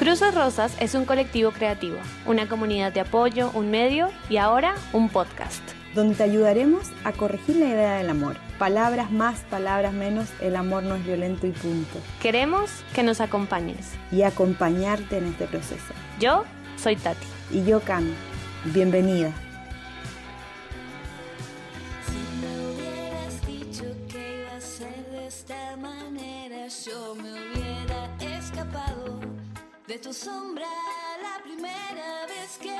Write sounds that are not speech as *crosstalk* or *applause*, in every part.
Cruces Rosas es un colectivo creativo, una comunidad de apoyo, un medio y ahora un podcast. Donde te ayudaremos a corregir la idea del amor. Palabras más, palabras menos, el amor no es violento y punto. Queremos que nos acompañes. Y acompañarte en este proceso. Yo soy Tati. Y yo Cami. Bienvenida. De tu sombra la primera vez que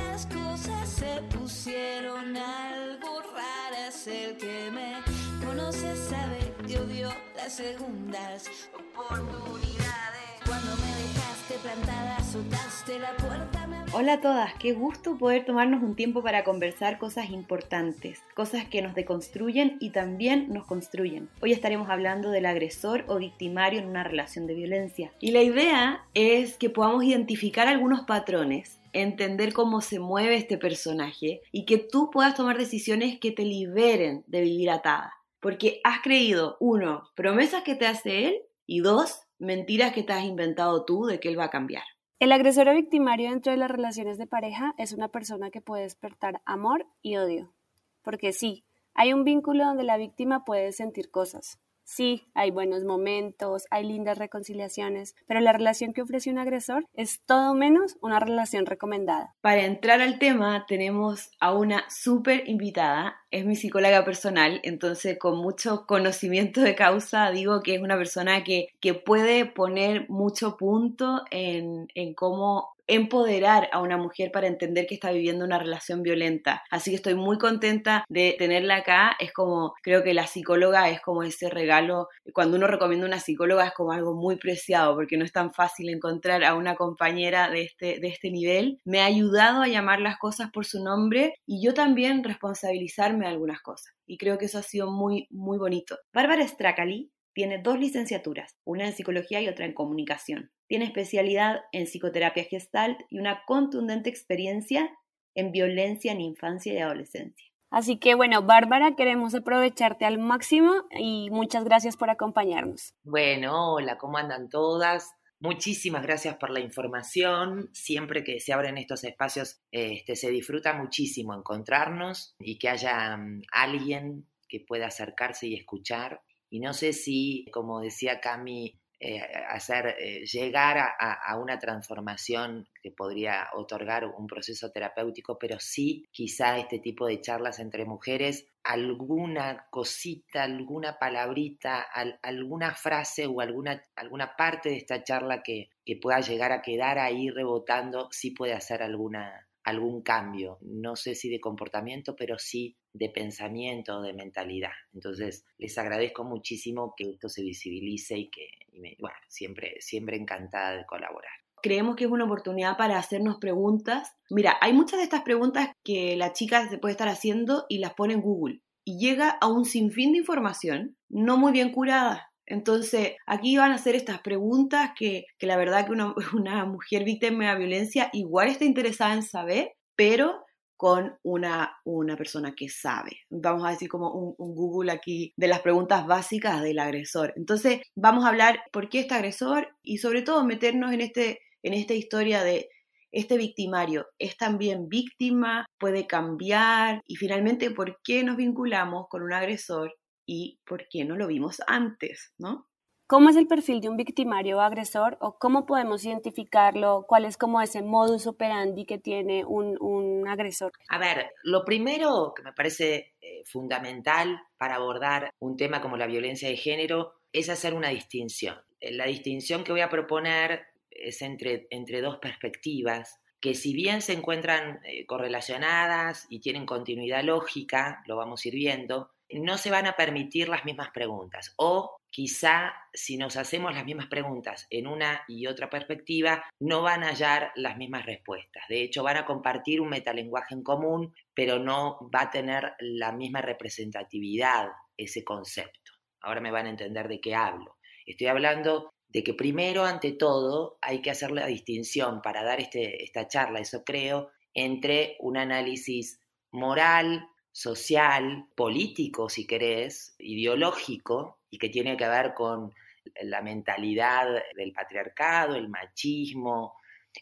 las cosas se pusieron algo raras. El que me conoce sabe que odio las segundas oportunidades. Cuando me dejaste plantada, soltaste la. Hola a todas, qué gusto poder tomarnos un tiempo para conversar cosas importantes, cosas que nos deconstruyen y también nos construyen. Hoy estaremos hablando del agresor o victimario en una relación de violencia. Y la idea es que podamos identificar algunos patrones entender cómo se mueve este personaje y que tú puedas tomar decisiones que te liberen de vivir atada. Porque has creído, uno, promesas que te hace él y dos, mentiras que te has inventado tú de que él va a cambiar. El agresor o victimario dentro de las relaciones de pareja es una persona que puede despertar amor y odio. Porque sí, hay un vínculo donde la víctima puede sentir cosas, Sí, hay buenos momentos, hay lindas reconciliaciones, pero la relación que ofrece un agresor es todo menos una relación recomendada. Para entrar al tema tenemos a una súper invitada, es mi psicóloga personal, entonces con mucho conocimiento de causa digo que es una persona que, que puede poner mucho punto en, en cómo empoderar a una mujer para entender que está viviendo una relación violenta. Así que estoy muy contenta de tenerla acá. Es como, creo que la psicóloga es como ese regalo. Cuando uno recomienda una psicóloga es como algo muy preciado porque no es tan fácil encontrar a una compañera de este, de este nivel. Me ha ayudado a llamar las cosas por su nombre y yo también responsabilizarme de algunas cosas. Y creo que eso ha sido muy, muy bonito. Bárbara Stracali tiene dos licenciaturas, una en psicología y otra en comunicación. Tiene especialidad en psicoterapia gestalt y una contundente experiencia en violencia en infancia y adolescencia. Así que bueno, Bárbara, queremos aprovecharte al máximo y muchas gracias por acompañarnos. Bueno, hola, ¿cómo andan todas? Muchísimas gracias por la información. Siempre que se abren estos espacios, este, se disfruta muchísimo encontrarnos y que haya mm, alguien que pueda acercarse y escuchar y no sé si, como decía Cami, eh, hacer eh, llegar a, una transformación que podría otorgar un proceso terapéutico, pero sí quizá este tipo de charlas entre mujeres, alguna cosita, alguna palabrita, alguna frase o alguna, alguna parte de esta charla que, que pueda llegar a quedar ahí rebotando, sí puede hacer alguna, algún cambio, no sé si de comportamiento, pero sí de pensamiento, de mentalidad. Entonces, les agradezco muchísimo que esto se visibilice y que, bueno, siempre, siempre encantada de colaborar. Creemos que es una oportunidad para hacernos preguntas. Mira, hay muchas de estas preguntas que la chica se puede estar haciendo y las pone en Google y llega a un sinfín de información no muy bien curada. Entonces, aquí van a hacer estas preguntas que, la verdad que *laughs* una, mujer víctima de violencia igual está interesada en saber, pero con una, una persona que sabe. Vamos a decir como un, un, Google aquí de las preguntas básicas del agresor. Entonces, vamos a hablar por qué este agresor y sobre todo meternos en, este, en esta historia de este victimario es también víctima, puede cambiar y finalmente por qué nos vinculamos con un agresor y por qué no lo vimos antes, ¿no? ¿Cómo es el perfil de un victimario o agresor o cómo podemos identificarlo? ¿Cuál es como ese modus operandi que tiene un, agresor? A ver, lo primero que me parece eh, fundamental para abordar un tema como la violencia de género es hacer una distinción. Eh, la distinción que voy a proponer es entre, entre dos perspectivas que si bien se encuentran eh, correlacionadas y tienen continuidad lógica, lo vamos a ir viendo, no se van a permitir las mismas preguntas o quizá si nos hacemos las mismas preguntas en una y otra perspectiva, no van a hallar las mismas respuestas. De hecho, van a compartir un metalenguaje en común, pero no va a tener la misma representatividad ese concepto. Ahora me van a entender de qué hablo. Estoy hablando de que primero, ante todo, hay que hacer la distinción para dar este, esta charla, eso creo, entre un análisis moral, social, político, si querés, ideológico, y que tiene que ver con la mentalidad del patriarcado, el machismo,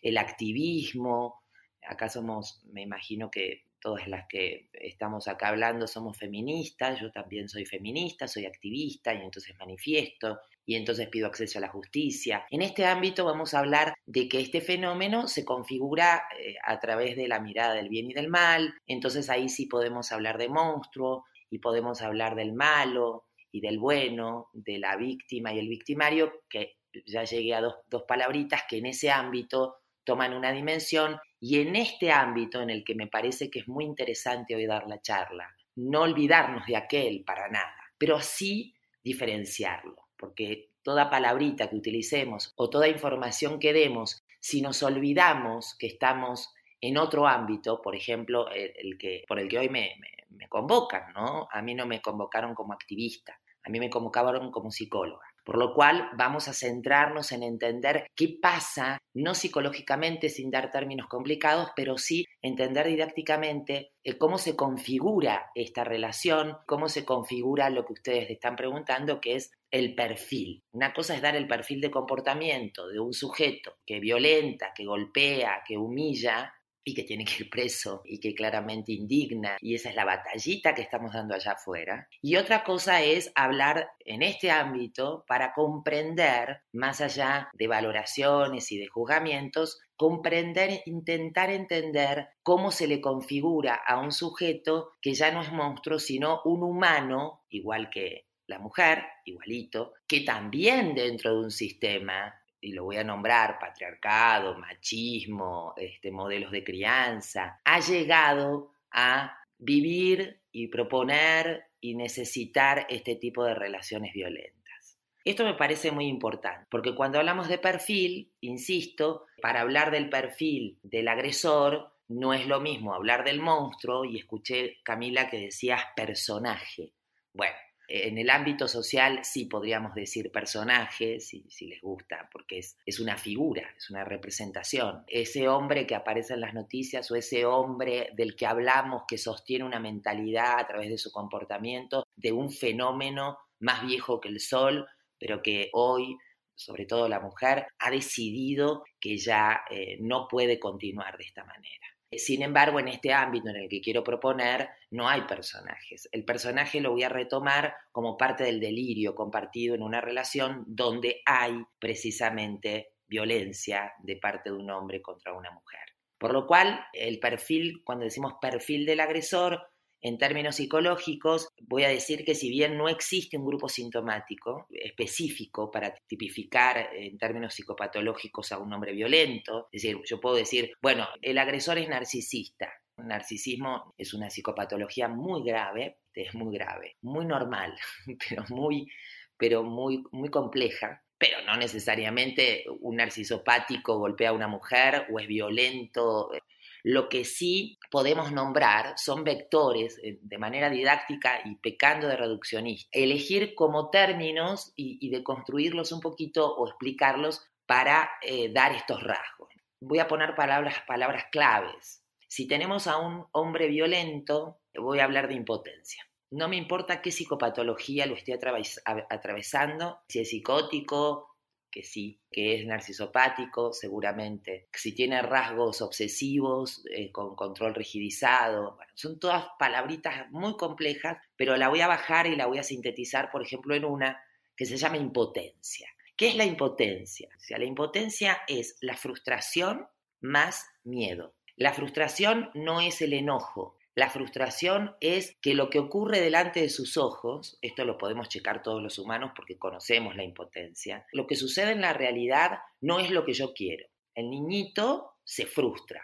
el activismo. Acá somos, me imagino que todas las que estamos acá hablando somos feministas, yo también soy feminista, soy activista y entonces manifiesto y entonces pido acceso a la justicia. En este ámbito vamos a hablar de que este fenómeno se configura eh, a través de la mirada del bien y del mal, entonces ahí sí podemos hablar de monstruo y podemos hablar del malo y del bueno, de la víctima y el victimario, que ya llegué a dos, dos palabritas que en ese ámbito toman una dimensión. Y en este ámbito en el que me parece que es muy interesante hoy dar la charla, no olvidarnos de aquel para nada, pero sí diferenciarlo, porque toda palabrita que utilicemos o toda información que demos, si nos olvidamos que estamos en otro ámbito, por ejemplo, el, que, por el que hoy me, me convocan, ¿no? A mí no me convocaron como activista, a mí me convocaron como psicóloga. Por lo cual vamos a centrarnos en entender qué pasa, no psicológicamente sin dar términos complicados, pero sí entender didácticamente eh, cómo se configura esta relación, cómo se configura lo que ustedes están preguntando, que es el perfil. Una cosa es dar el perfil de comportamiento de un sujeto que violenta, que golpea, que humilla, y que tiene que ir preso y que claramente indigna y esa es la batallita que estamos dando allá afuera. Y otra cosa es hablar en este ámbito para comprender, más allá de valoraciones y de juzgamientos, comprender, intentar entender cómo se le configura a un sujeto que ya no es monstruo, sino un humano, igual que la mujer, igualito, que también dentro de un sistema y lo voy a nombrar, patriarcado, machismo, este, modelos de crianza, ha llegado a vivir y proponer y necesitar este tipo de relaciones violentas. Esto me parece muy importante, porque cuando hablamos de perfil, insisto, para hablar del perfil del agresor, no es lo mismo hablar del monstruo, y escuché Camila que decías personaje. Bueno, en el ámbito social sí podríamos decir personaje, si, les gusta, porque es, una figura, es una representación. Ese hombre que aparece en las noticias o ese hombre del que hablamos que sostiene una mentalidad a través de su comportamiento de un fenómeno más viejo que el sol, pero que hoy sobre todo la mujer, ha decidido que ya eh, no puede continuar de esta manera. Sin embargo, en este ámbito en el que quiero proponer, no hay personajes. El personaje lo voy a retomar como parte del delirio compartido en una relación donde hay precisamente violencia de parte de un hombre contra una mujer. Por lo cual, el perfil, cuando decimos perfil del agresor, en términos psicológicos, voy a decir que si bien no existe un grupo sintomático específico para tipificar en términos psicopatológicos a un hombre violento, es decir, yo puedo decir, bueno, el agresor es narcisista. El narcisismo es una psicopatología muy grave, es muy grave, muy normal, *laughs* pero muy, pero muy, muy compleja, pero no necesariamente un narcisopático golpea a una mujer o es violento. Lo que sí podemos nombrar son vectores eh, de manera didáctica y pecando de reduccionista. Elegir como términos y, de construirlos un poquito o explicarlos para eh, dar estos rasgos. Voy a poner palabras, palabras claves. Si tenemos a un hombre violento, voy a hablar de impotencia. No me importa qué psicopatología lo esté atravesando, si es psicótico, que sí, que es narcisopático, seguramente. Si tiene rasgos obsesivos, eh, con control rigidizado. Bueno, son todas palabritas muy complejas, pero la voy a bajar y la voy a sintetizar, por ejemplo, en una que se llama impotencia. ¿Qué es la impotencia? O sea, la impotencia es la frustración más miedo. La frustración no es el enojo, la frustración es que lo que ocurre delante de sus ojos, esto lo podemos checar todos los humanos porque conocemos la impotencia, lo que sucede en la realidad no es lo que yo quiero. El niñito se frustra,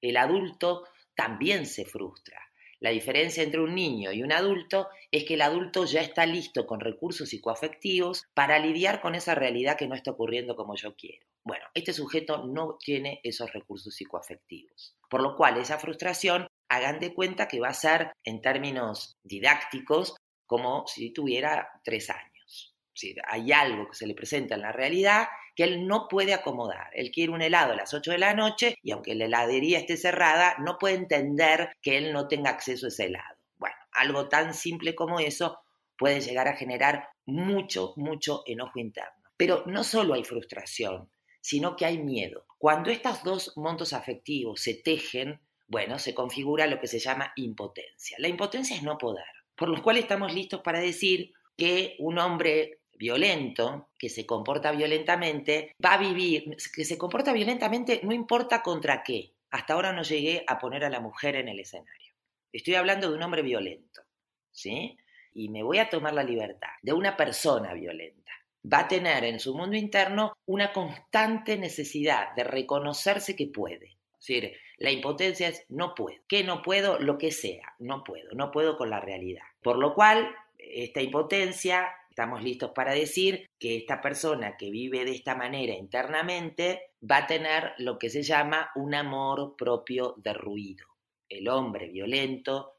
el adulto también se frustra. La diferencia entre un niño y un adulto es que el adulto ya está listo con recursos psicoafectivos para lidiar con esa realidad que no está ocurriendo como yo quiero. Bueno, este sujeto no tiene esos recursos psicoafectivos, por lo cual esa frustración hagan de cuenta que va a ser, en términos didácticos, como si tuviera tres años. Si hay algo que se le presenta en la realidad que él no puede acomodar. Él quiere un helado a las 8 de la noche y aunque la heladería esté cerrada, no puede entender que él no tenga acceso a ese helado. Bueno, algo tan simple como eso puede llegar a generar mucho, mucho enojo interno. Pero no solo hay frustración, sino que hay miedo. Cuando estos dos montos afectivos se tejen, bueno, se configura lo que se llama impotencia. La impotencia es no poder, por lo cual estamos listos para decir que un hombre violento, que se comporta violentamente, va a vivir, que se comporta violentamente no importa contra qué. Hasta ahora no llegué a poner a la mujer en el escenario. Estoy hablando de un hombre violento, ¿sí? Y me voy a tomar la libertad de una persona violenta. Va a tener en su mundo interno una constante necesidad de reconocerse que puede. Decir, la impotencia es no puedo. ¿Qué no puedo? Lo que sea. No puedo. No puedo con la realidad. Por lo cual, esta impotencia estamos listos para decir que esta persona que vive de esta manera internamente va a tener lo que se llama un amor propio derruido. El hombre violento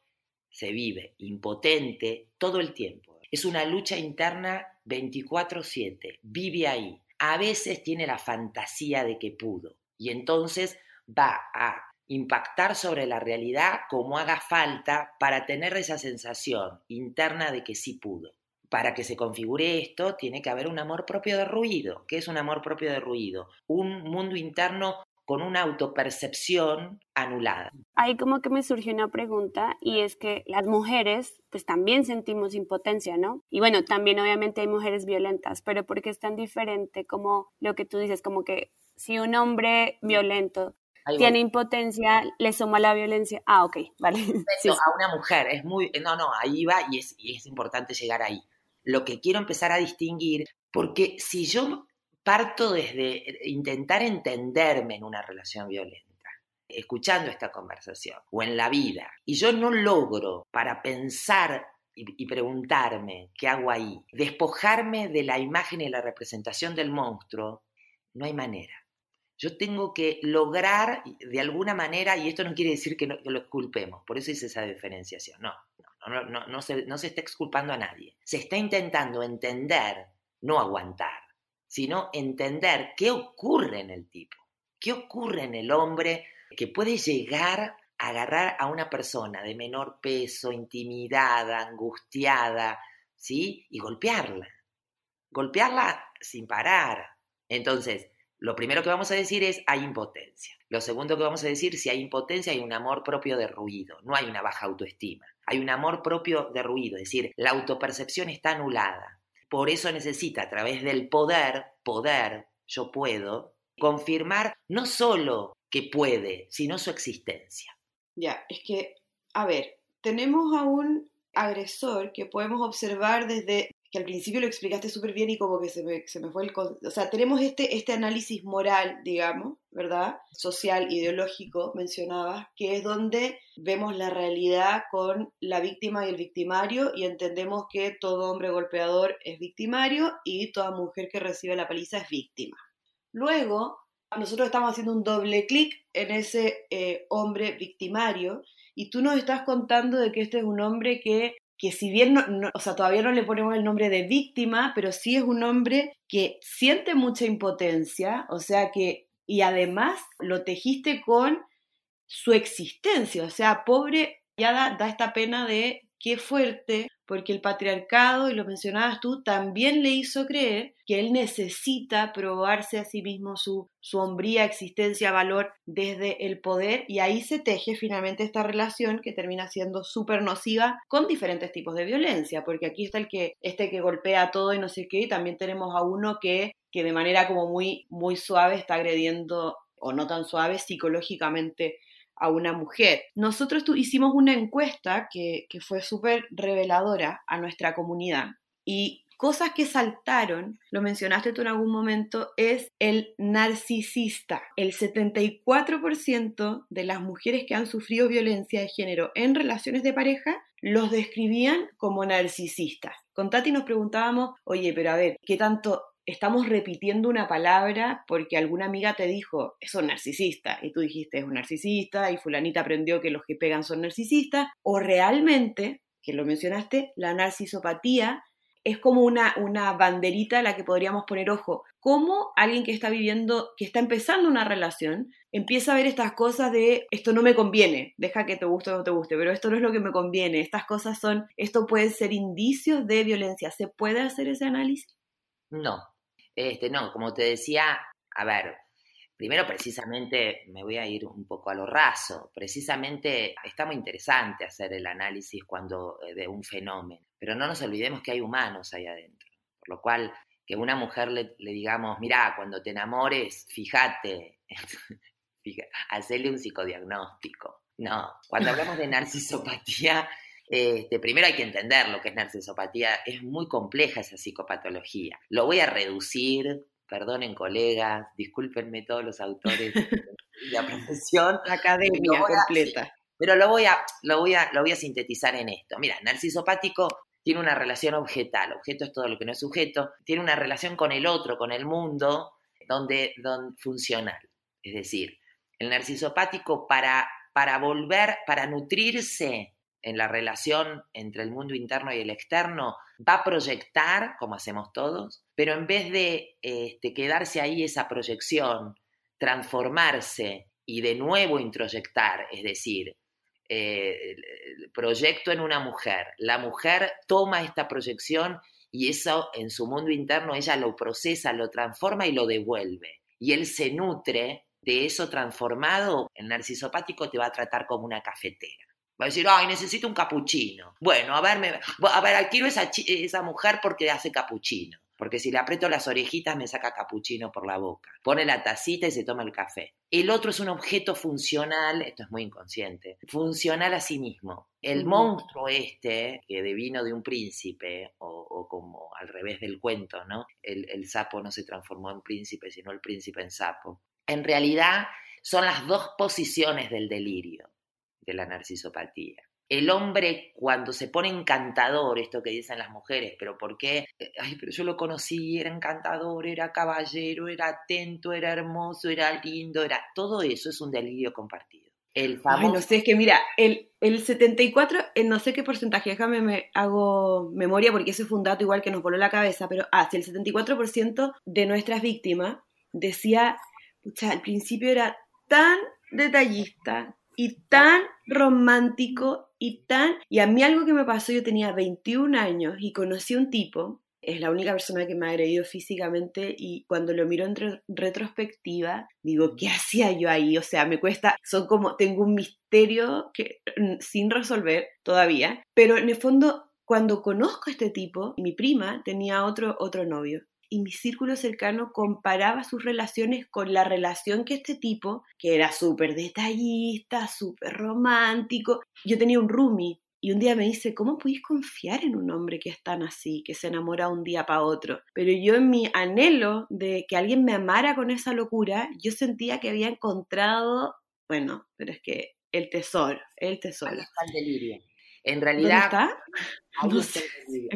se vive impotente todo el tiempo. Es una lucha interna 24/7, vive ahí. A veces tiene la fantasía de que pudo y entonces va a impactar sobre la realidad como haga falta para tener esa sensación interna de que sí pudo para que se configure esto, tiene que haber un amor propio de ruido. ¿Qué es un amor propio de ruido? Un mundo interno con una autopercepción anulada. Ahí como que me surgió una pregunta y es que las mujeres pues también sentimos impotencia, ¿no? Y bueno, también obviamente hay mujeres violentas, pero ¿por qué es tan diferente como lo que tú dices, como que si un hombre violento tiene impotencia, le suma la violencia. Ah, ok, vale. *laughs* A una mujer, es muy, no, no, ahí va y es, y es importante llegar ahí lo que quiero empezar a distinguir, porque si yo parto desde intentar entenderme en una relación violenta, escuchando esta conversación o en la vida, y yo no logro para pensar y, preguntarme qué hago ahí, despojarme de la imagen y la representación del monstruo, no hay manera. Yo tengo que lograr de alguna manera, y esto no quiere decir que, que lo culpemos, por eso hice esa diferenciación, no, no, no, no, se, no se está exculpando a nadie. Se está intentando entender, no aguantar, sino entender qué ocurre en el tipo, qué ocurre en el hombre que puede llegar a agarrar a una persona de menor peso, intimidada, angustiada, ¿sí? Y golpearla. Golpearla sin parar. Entonces, lo primero que vamos a decir es hay impotencia. Lo segundo que vamos a decir, si hay impotencia, hay un amor propio de ruido, no hay una baja autoestima. Hay un amor propio de ruido, es decir, la autopercepción está anulada. Por eso necesita a través del poder, poder, yo puedo, confirmar no solo que puede, sino su existencia. Ya, es que, a ver, tenemos a un agresor que podemos observar desde que al principio lo explicaste súper bien y como que se me, se me fue el... O sea, tenemos este, este análisis moral, digamos, ¿verdad? Social, ideológico, mencionabas, que es donde vemos la realidad con la víctima y el victimario y entendemos que todo hombre golpeador es victimario y toda mujer que recibe la paliza es víctima. Luego, nosotros estamos haciendo un doble clic en ese eh, hombre victimario y tú nos estás contando de que este es un hombre que que si bien no, o sea, todavía no le ponemos el nombre de víctima, pero sí es un hombre que siente mucha impotencia, o sea que, y además lo tejiste con su existencia, o sea, pobre, ya da, da esta pena de qué fuerte porque el patriarcado, y lo mencionabas tú, también le hizo creer que él necesita probarse a sí mismo su, su hombría, existencia, valor desde el poder, y ahí se teje finalmente esta relación que termina siendo súper nociva con diferentes tipos de violencia, porque aquí está el que, este que golpea todo y no sé qué, y también tenemos a uno que, que de manera como muy, muy suave está agrediendo, o no tan suave, psicológicamente a una mujer. Nosotros hicimos una encuesta que, que fue súper reveladora a nuestra comunidad y cosas que saltaron, lo mencionaste tú en algún momento, es el narcisista. El 74% de las mujeres que han sufrido violencia de género en relaciones de pareja los describían como narcisistas. Con Tati nos preguntábamos, oye, pero a ver, ¿qué tanto estamos repitiendo una palabra porque alguna amiga te dijo, es un narcisista, y tú dijiste, es un narcisista, y fulanita aprendió que los que pegan son narcisistas, o realmente, que lo mencionaste, la narcisopatía es como una, una banderita a la que podríamos poner ojo. ¿Cómo alguien que está viviendo, que está empezando una relación, empieza a ver estas cosas de esto no me conviene, deja que te guste o no te guste, pero esto no es lo que me conviene, estas cosas son, esto puede ser indicios de violencia. ¿Se puede hacer ese análisis? No, este, no, como te decía, a ver, primero precisamente me voy a ir un poco a lo raso, precisamente está muy interesante hacer el análisis cuando eh, de un fenómeno, pero no nos olvidemos que hay humanos ahí adentro, por lo cual que una mujer le, digamos, mira, cuando te enamores, fíjate, *laughs* hacerle un psicodiagnóstico. No, cuando hablamos de *laughs* narcisopatía, *laughs* este, primero hay que entender lo que es narcisopatía, es muy compleja esa psicopatología. Lo voy a reducir, perdonen colegas, discúlpenme todos los autores *laughs* de la profesión. academia completa. pero lo voy, a, lo, voy a, lo voy a sintetizar en esto. Mira, narcisopático tiene una relación objetal, objeto es todo lo que no es sujeto, tiene una relación con el otro, con el mundo, donde, donde funcional. Es decir, el narcisopático para, para volver, para nutrirse en la relación entre el mundo interno y el externo, va a proyectar, como hacemos todos, pero en vez de este, quedarse ahí esa proyección, transformarse y de nuevo introyectar, es decir, eh, proyecto en una mujer, la mujer toma esta proyección y eso en su mundo interno ella lo procesa, lo transforma y lo devuelve. Y él se nutre de eso transformado, el narcisopático te va a tratar como una cafetera. Va a decir, ay, necesito un capuchino. Bueno, a ver, me, a ver, quiero esa, esa mujer porque hace capuchino. Porque si le aprieto las orejitas me saca capuchino por la boca. Pone la tacita y se toma el café. El otro es un objeto funcional, esto es muy inconsciente, funcional a sí mismo. El monstruo este, que devino de un príncipe, o, como al revés del cuento, ¿no? El, el sapo no se transformó en príncipe, sino el príncipe en sapo. En realidad son las dos posiciones del delirio de la narcisopatía. El hombre cuando se pone encantador, esto que dicen las mujeres, pero ¿por qué? Ay, pero yo lo conocí, era encantador, era caballero, era atento, era hermoso, era lindo, era... Todo eso es un delirio compartido. El famoso... no sé, es que mira, el, el 74, no sé qué porcentaje, déjame, me hago memoria porque ese fue un dato igual que nos voló la cabeza, pero ah, el 74% de nuestras víctimas decía, pucha, al principio era tan detallista, y tan romántico y tan... Y a mí algo que me pasó, yo tenía 21 años y conocí a un tipo, es la única persona que me ha agredido físicamente y cuando lo miro en retrospectiva, digo, ¿qué hacía yo ahí? O sea, me cuesta, son como, tengo un misterio que, mm, sin resolver todavía, pero en el fondo, cuando conozco a este tipo, mi prima tenía otro, otro novio y mi círculo cercano comparaba sus relaciones con la relación que este tipo, que era súper detallista, súper romántico, yo tenía un roomie y un día me dice, ¿cómo podéis confiar en un hombre que es tan así, que se enamora un día para otro? Pero yo en mi anhelo de que alguien me amara con esa locura, yo sentía que había encontrado, bueno, pero es que el tesoro, el tesoro. Ahí está el delirio. En realidad... está? No sé.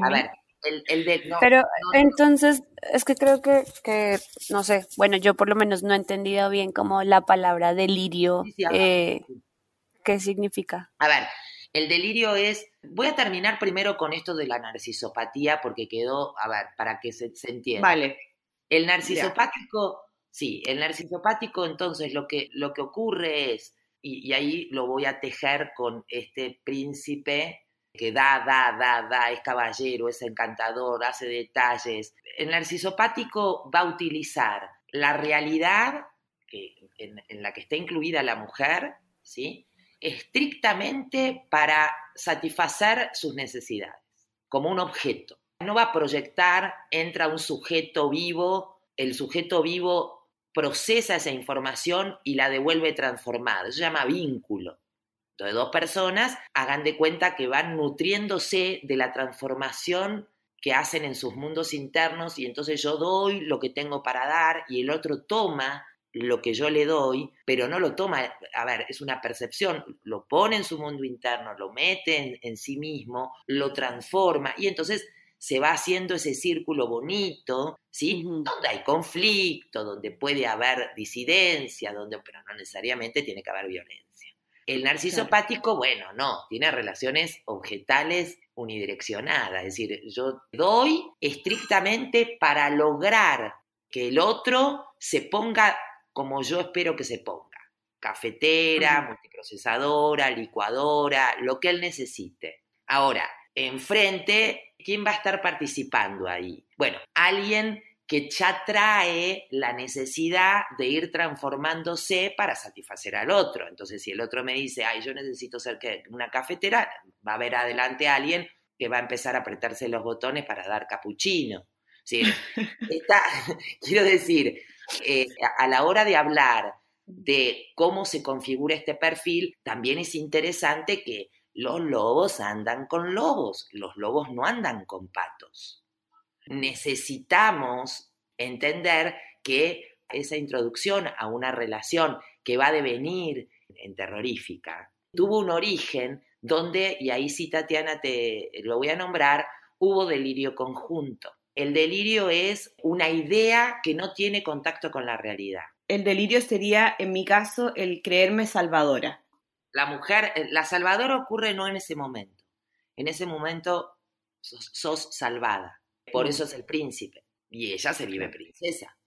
A ver, el, de, Pero entonces, es que creo que, que, no sé, bueno, yo por lo menos no he entendido bien como la palabra delirio, eh, ¿qué significa? A ver, el delirio es, voy a terminar primero con esto de la narcisopatía porque quedó, a ver, para que se, entienda. Vale. El narcisopático, sí, el narcisopático entonces lo que, lo que ocurre es, y, y ahí lo voy a tejer con este príncipe que da, da, da, da, es caballero, es encantador, hace detalles. El narcisopático va a utilizar la realidad en, la que está incluida la mujer, ¿sí? estrictamente para satisfacer sus necesidades, como un objeto. No va a proyectar, entra un sujeto vivo, el sujeto vivo procesa esa información y la devuelve transformada. Se llama vínculo de dos personas, hagan de cuenta que van nutriéndose de la transformación que hacen en sus mundos internos y entonces yo doy lo que tengo para dar y el otro toma lo que yo le doy, pero no lo toma, a ver, es una percepción, lo pone en su mundo interno, lo mete en, sí mismo, lo transforma y entonces se va haciendo ese círculo bonito, ¿sí? Donde hay conflicto, donde puede haber disidencia, donde, pero no necesariamente tiene que haber violencia. El narciso apático, bueno, no, tiene relaciones objetales unidireccionadas, es decir, yo doy estrictamente para lograr que el otro se ponga como yo espero que se ponga. Cafetera, multiprocesadora, licuadora, lo que él necesite. Ahora, enfrente, ¿quién va a estar participando ahí? Bueno, alguien que ya trae la necesidad de ir transformándose para satisfacer al otro. Entonces, si el otro me dice, ay, yo necesito ser una cafetera, va a haber adelante alguien que va a empezar a apretarse los botones para dar capuchino. ¿sí? *laughs* quiero decir, eh, a la hora de hablar de cómo se configura este perfil, también es interesante que los lobos andan con lobos, los lobos no andan con patos. Necesitamos entender que esa introducción a una relación que va a devenir en terrorífica tuvo un origen donde, y ahí sí Tatiana te lo voy a nombrar, hubo delirio conjunto. El delirio es una idea que no tiene contacto con la realidad. El delirio sería, en mi caso, el creerme salvadora. La mujer, eh, la salvadora ocurre no en ese momento. En ese momento sos, salvada. Por eso es el príncipe. Y ella se vive princesa.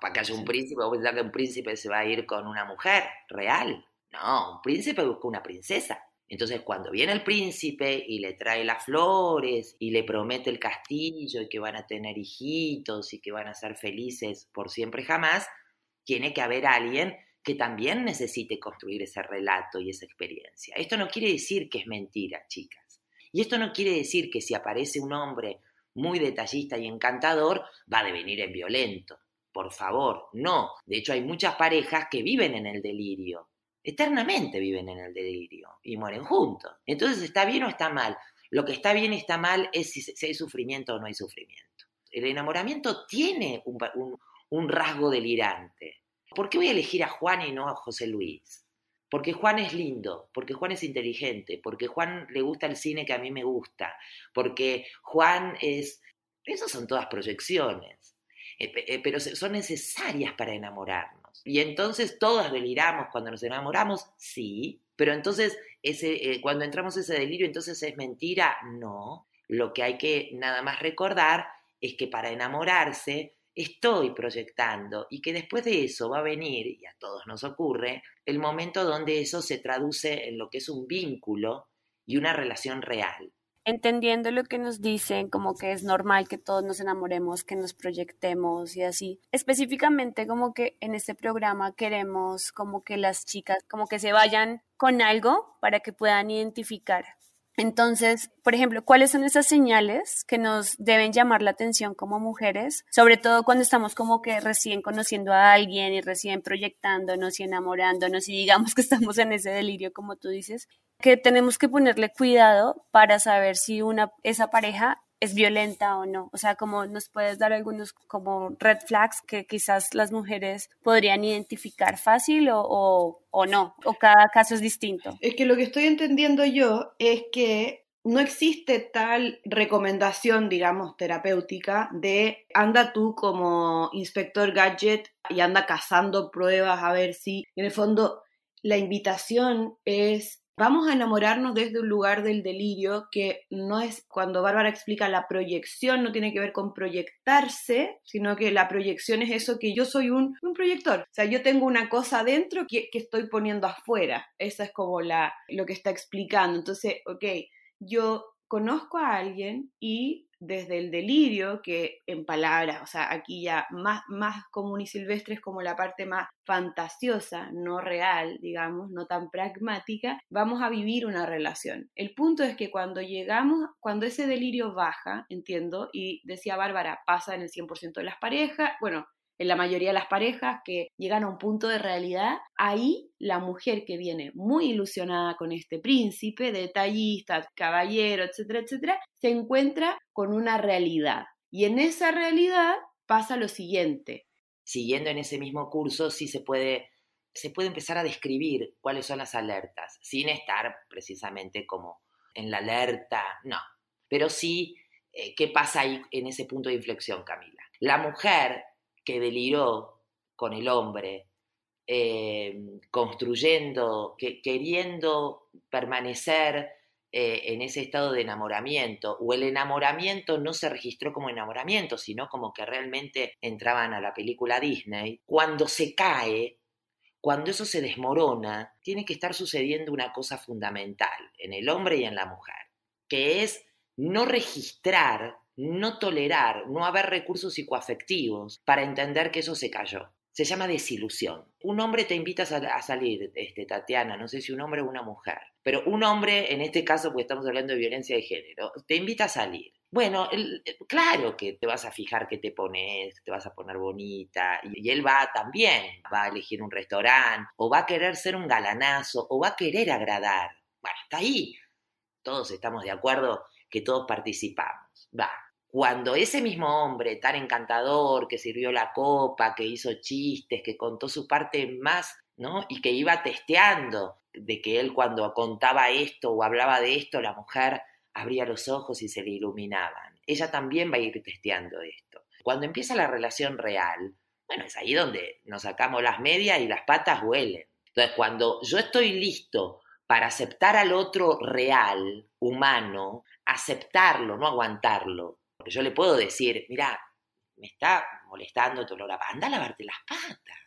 para que haya un príncipe, vos pensás que un príncipe se va a ir con una mujer real. No, un príncipe busca una princesa. Entonces, cuando viene el príncipe y le trae las flores y le promete el castillo y que van a tener hijitos y que van a ser felices por siempre jamás, tiene que haber alguien que también necesite construir ese relato y esa experiencia. Esto no quiere decir que es mentira, chicas. Y esto no quiere decir que si aparece un hombre muy detallista y encantador, va a devenir en violento. Por favor, no. De hecho, hay muchas parejas que viven en el delirio eternamente viven en el delirio y mueren juntos. Entonces, ¿está bien o está mal? Lo que está bien y está mal es si, hay sufrimiento o no hay sufrimiento. El enamoramiento tiene un, rasgo delirante. ¿Por qué voy a elegir a Juan y no a José Luis? Porque Juan es lindo, porque Juan es inteligente, porque Juan le gusta el cine que a mí me gusta, porque Juan es... Esas son todas proyecciones, eh, eh, pero son necesarias para enamorarnos. Y entonces todas deliramos cuando nos enamoramos, sí, pero entonces ese, eh, cuando entramos en ese delirio, entonces es mentira, no. Lo que hay que nada más recordar es que para enamorarse estoy proyectando y que después de eso va a venir, y a todos nos ocurre, el momento donde eso se traduce en lo que es un vínculo y una relación real entendiendo lo que nos dicen, como que es normal que todos nos enamoremos, que nos proyectemos y así. Específicamente como que en este programa queremos como que las chicas como que se vayan con algo para que puedan identificar. Entonces, por ejemplo, ¿cuáles son esas señales que nos deben llamar la atención como mujeres? Sobre todo cuando estamos como que recién conociendo a alguien y recién proyectándonos y enamorándonos y digamos que estamos en ese delirio, como tú dices que tenemos que ponerle cuidado para saber si una, esa pareja es violenta o no. O sea, como nos puedes dar algunos como red flags que quizás las mujeres podrían identificar fácil o, o, no, o cada caso es distinto. Es que lo que estoy entendiendo yo es que no existe tal recomendación, digamos, terapéutica de anda tú como inspector gadget y anda cazando pruebas a ver si, en el fondo, la invitación es Vamos a enamorarnos desde un lugar del delirio que no es, cuando Bárbara explica la proyección, no tiene que ver con proyectarse, sino que la proyección es eso que yo soy un, proyector. O sea, yo tengo una cosa dentro que, que estoy poniendo afuera. Esa es como la, lo que está explicando. Entonces, ok, yo conozco a alguien y desde el delirio, que en palabras, o sea, aquí ya más, más común y silvestre es como la parte más fantasiosa, no real, digamos, no tan pragmática, vamos a vivir una relación. El punto es que cuando llegamos, cuando ese delirio baja, entiendo, y decía Bárbara, pasa en el 100% de las parejas, bueno, en la mayoría de las parejas que llegan a un punto de realidad, ahí la mujer que viene muy ilusionada con este príncipe, detallista, caballero, etcétera, etcétera, se encuentra con una realidad. Y en esa realidad pasa lo siguiente. Siguiendo en ese mismo curso, sí se puede, se puede empezar a describir cuáles son las alertas, sin estar precisamente como en la alerta, no. Pero sí, eh, ¿qué pasa ahí en ese punto de inflexión, Camila? La mujer que deliró con el hombre eh, construyendo, que, queriendo permanecer eh, en ese estado de enamoramiento, o el enamoramiento no se registró como enamoramiento, sino como que realmente entraban a la película Disney, cuando se cae, cuando eso se desmorona, tiene que estar sucediendo una cosa fundamental en el hombre y en la mujer, que es no registrar, no tolerar, no haber recursos psicoafectivos para entender que eso se cayó. Se llama desilusión. Un hombre te invita a, salir, este, Tatiana, no sé si un hombre o una mujer, pero un hombre, en este caso, porque estamos hablando de violencia de género, te invita a salir. Bueno, claro que te vas a fijar que te pones, te vas a poner bonita, y, él va también, va a elegir un restaurante, o va a querer ser un galanazo, o va a querer agradar. Bueno, está ahí. Todos estamos de acuerdo que todos participamos. Va, cuando ese mismo hombre tan encantador, que sirvió la copa, que hizo chistes, que contó su parte más, ¿no? Y que iba testeando de que él cuando contaba esto o hablaba de esto, la mujer abría los ojos y se le iluminaban. Ella también va a ir testeando esto. Cuando empieza la relación real, bueno, es ahí donde nos sacamos las medias y las patas huelen. Entonces, cuando yo estoy listo para aceptar al otro real, humano, aceptarlo, no aguantarlo, yo le puedo decir, mira, me está molestando tu olor a anda a lavarte las patas.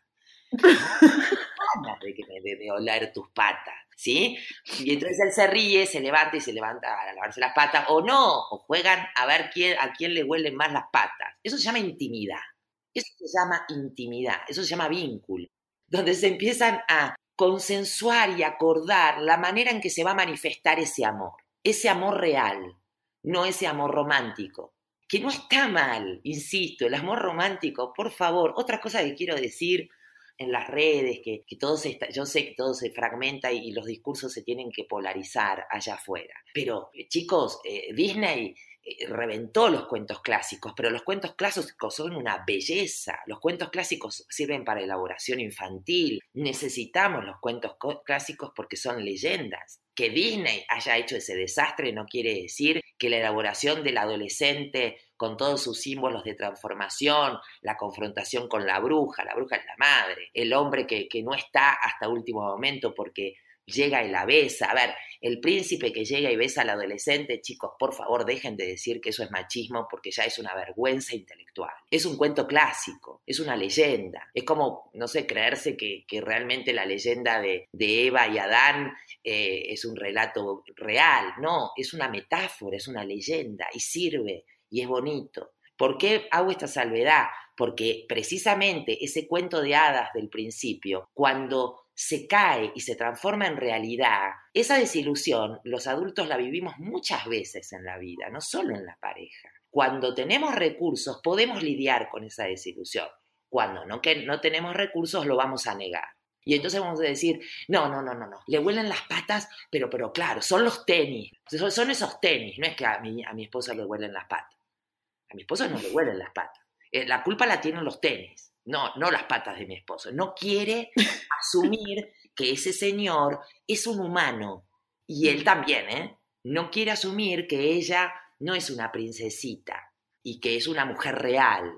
de que me debe oler tus patas, ¿sí? Y entonces él se ríe, se levanta y se levanta a lavarse las patas, o no, o juegan a ver quién, a quién le huelen más las patas. Eso se llama intimidad. Eso se llama intimidad, eso se llama vínculo, donde se empiezan a consensuar y acordar la manera en que se va a manifestar ese amor, ese amor real, no ese amor romántico que no está mal, insisto, el amor romántico, por favor. Otra cosa que quiero decir en las redes, que, todo se está, yo sé que todo se fragmenta y, los discursos se tienen que polarizar allá afuera. Pero chicos, eh, Disney eh, reventó los cuentos clásicos, pero los cuentos clásicos son una belleza. Los cuentos clásicos sirven para elaboración infantil. Necesitamos los cuentos clásicos porque son leyendas. Que Disney haya hecho ese desastre no quiere decir que la elaboración del adolescente con todos sus símbolos de transformación, la confrontación con la bruja, la bruja es la madre, el hombre que, que no está hasta último momento porque llega y la besa. A ver, el príncipe que llega y besa al adolescente, chicos, por favor, dejen de decir que eso es machismo porque ya es una vergüenza intelectual. Es un cuento clásico, es una leyenda. Es como, no sé, creerse que, realmente la leyenda de, Eva y Adán eh, es un relato real. No, es una metáfora, es una leyenda y sirve y es bonito. ¿Por qué hago esta salvedad? Porque precisamente ese cuento de hadas del principio, cuando se cae y se transforma en realidad, esa desilusión los adultos la vivimos muchas veces en la vida, no solo en la pareja. Cuando tenemos recursos podemos lidiar con esa desilusión. Cuando no, que no tenemos recursos lo vamos a negar. Y entonces vamos a decir, no, no, no, no, no, le huelen las patas, pero, pero claro, son los tenis, son, esos tenis, no es que a mi, a mi esposa le huelen las patas. A mi esposa no le huelen las patas. Eh, la culpa la tienen los tenis no, no las patas de mi esposo, no quiere *laughs* asumir que ese señor es un humano. Y él también, ¿eh? No quiere asumir que ella no es una princesita y que es una mujer real.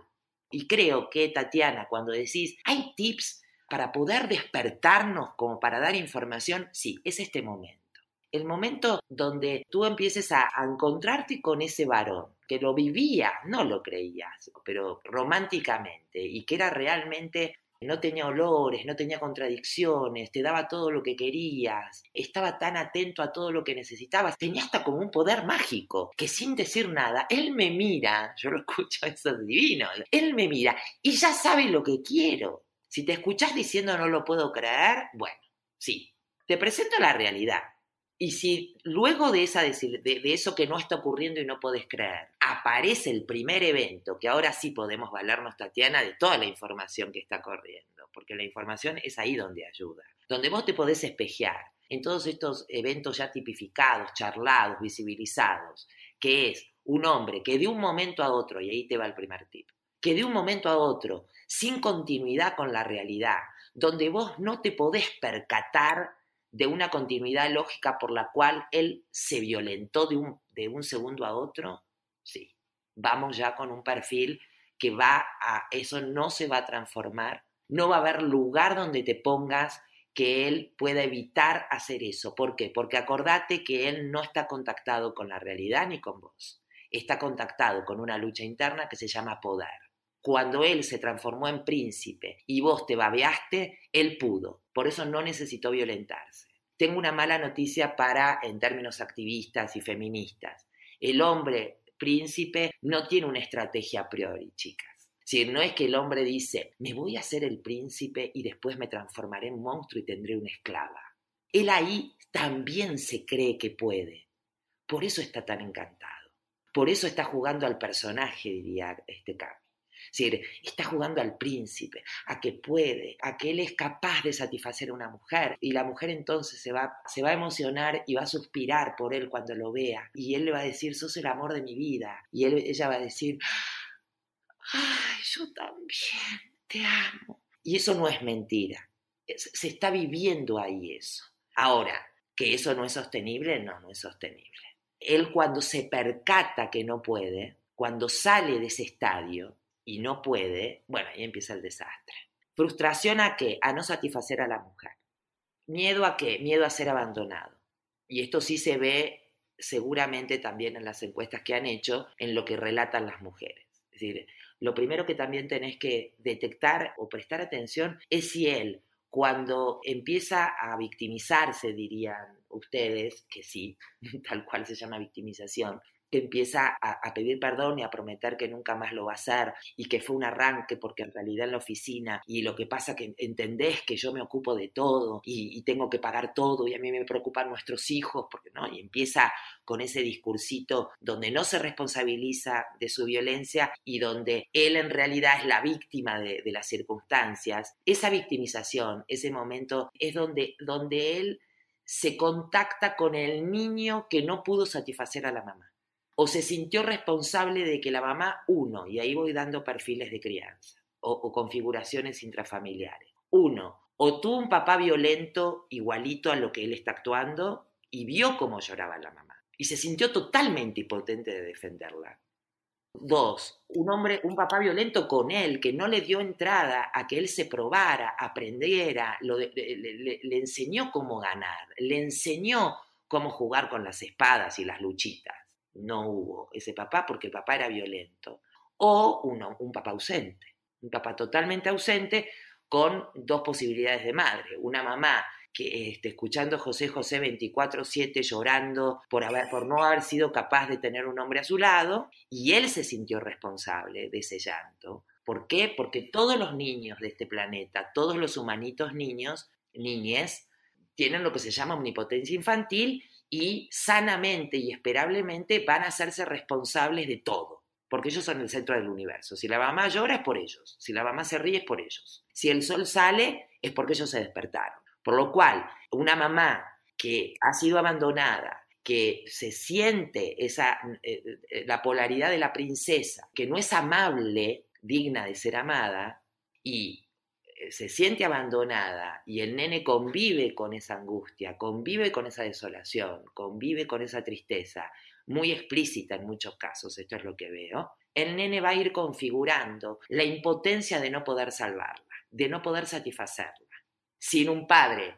Y creo que, Tatiana, cuando decís, hay tips para poder despertarnos como para dar información, sí, es este momento el momento donde tú empieces a, encontrarte con ese varón, que lo vivía, no lo creías, pero románticamente, y que era realmente, no tenía olores, no tenía contradicciones, te daba todo lo que querías, estaba tan atento a todo lo que necesitabas, tenía hasta como un poder mágico, que sin decir nada, él me mira, yo lo *laughs* escucho, eso es divino, él me mira y ya sabe lo que quiero. Si te escuchas diciendo no lo puedo creer, bueno, sí, te presento la realidad y si luego de, esa, de, eso que no está ocurriendo y no podés creer, aparece el primer evento, que ahora sí podemos valernos, Tatiana, de toda la información que está corriendo, porque la información es ahí donde ayuda, donde vos te podés espejear en todos estos eventos ya tipificados, charlados, visibilizados, que es un hombre que de un momento a otro, y ahí te va el primer tip, que de un momento a otro, sin continuidad con la realidad, donde vos no te podés percatar de una continuidad lógica por la cual él se violentó de un, de un segundo a otro, sí, vamos ya con un perfil que va a, eso no se va a transformar no va a haber lugar donde te pongas que él pueda evitar hacer eso. ¿Por qué? Porque acordate que él no está contactado con la realidad ni con vos. Está contactado con una lucha interna que se llama poder. Cuando él se transformó en príncipe y vos te babeaste, él pudo. Por eso no necesitó violentarse. Tengo una mala noticia para, en términos activistas y feministas. El hombre príncipe no tiene una estrategia a priori, chicas. Si no es que el hombre dice, me voy a hacer el príncipe y después me transformaré en monstruo y tendré una esclava. Él ahí también se cree que puede. Por eso está tan encantado. Por eso está jugando al personaje, diría este Cami. Es decir, está jugando al príncipe, a que puede, a que él es capaz de satisfacer a una mujer. Y la mujer entonces se va, se va a emocionar y va a suspirar por él cuando lo vea. Y él le va a decir, sos el amor de mi vida. Y él, ella va a decir, ay, yo también te amo. Y eso no es mentira. Se está viviendo ahí eso. Ahora, que eso no es sostenible, no, no es sostenible. Él cuando se percata que no puede, cuando sale de ese estadio y no puede, bueno, ahí empieza el desastre. Frustración a qué? A no satisfacer a la mujer. Miedo a qué? Miedo a ser abandonado. Y esto sí se ve seguramente también en las encuestas que han hecho, en lo que relatan las mujeres. Es decir, lo primero que también tenés que detectar o prestar atención es si él, cuando empieza a victimizarse, dirían ustedes, que sí, *laughs* tal cual se llama victimización, empieza a, pedir perdón y a prometer que nunca más lo va a hacer y que fue un arranque porque en realidad en la oficina y lo que pasa que entendés que yo me ocupo de todo y, tengo que pagar todo y a mí me preocupan nuestros hijos porque no y empieza con ese discursito donde no se responsabiliza de su violencia y donde él en realidad es la víctima de, de las circunstancias. Esa victimización ese momento es donde donde él se contacta con el niño que no pudo satisfacer a la mamá o se sintió responsable de que la mamá, uno, y ahí voy dando perfiles de crianza o, configuraciones intrafamiliares. Uno, o tuvo un papá violento igualito a lo que él está actuando y vio cómo lloraba la mamá y se sintió totalmente impotente de defenderla. Dos, un hombre, un papá violento con él, que no le dio entrada a que él se probara, aprendiera, le, enseñó cómo ganar, le enseñó cómo jugar con las espadas y las luchitas no hubo ese papá porque el papá era violento. O uno, un papá ausente, un papá totalmente ausente con dos posibilidades de madre. Una mamá que esté escuchando José José 24/7 llorando por, haber, por no haber sido capaz de tener un hombre a su lado y él se sintió responsable de ese llanto. ¿Por qué? Porque todos los niños de este planeta, todos los humanitos niños, niñes, tienen lo que se llama omnipotencia infantil y sanamente y esperablemente van a hacerse responsables de todo, porque ellos son el centro del universo. Si la mamá llora es por ellos, si la mamá se ríe es por ellos, si el sol sale es porque ellos se despertaron. Por lo cual, una mamá que ha sido abandonada, que se siente esa, eh, eh, la polaridad de la princesa, que no es amable, digna de ser amada, y se siente abandonada y el nene convive con esa angustia, convive con esa desolación, convive con esa tristeza, muy explícita en muchos casos, esto es lo que veo, el nene va a ir configurando la impotencia de no poder salvarla, de no poder satisfacerla. Sin un padre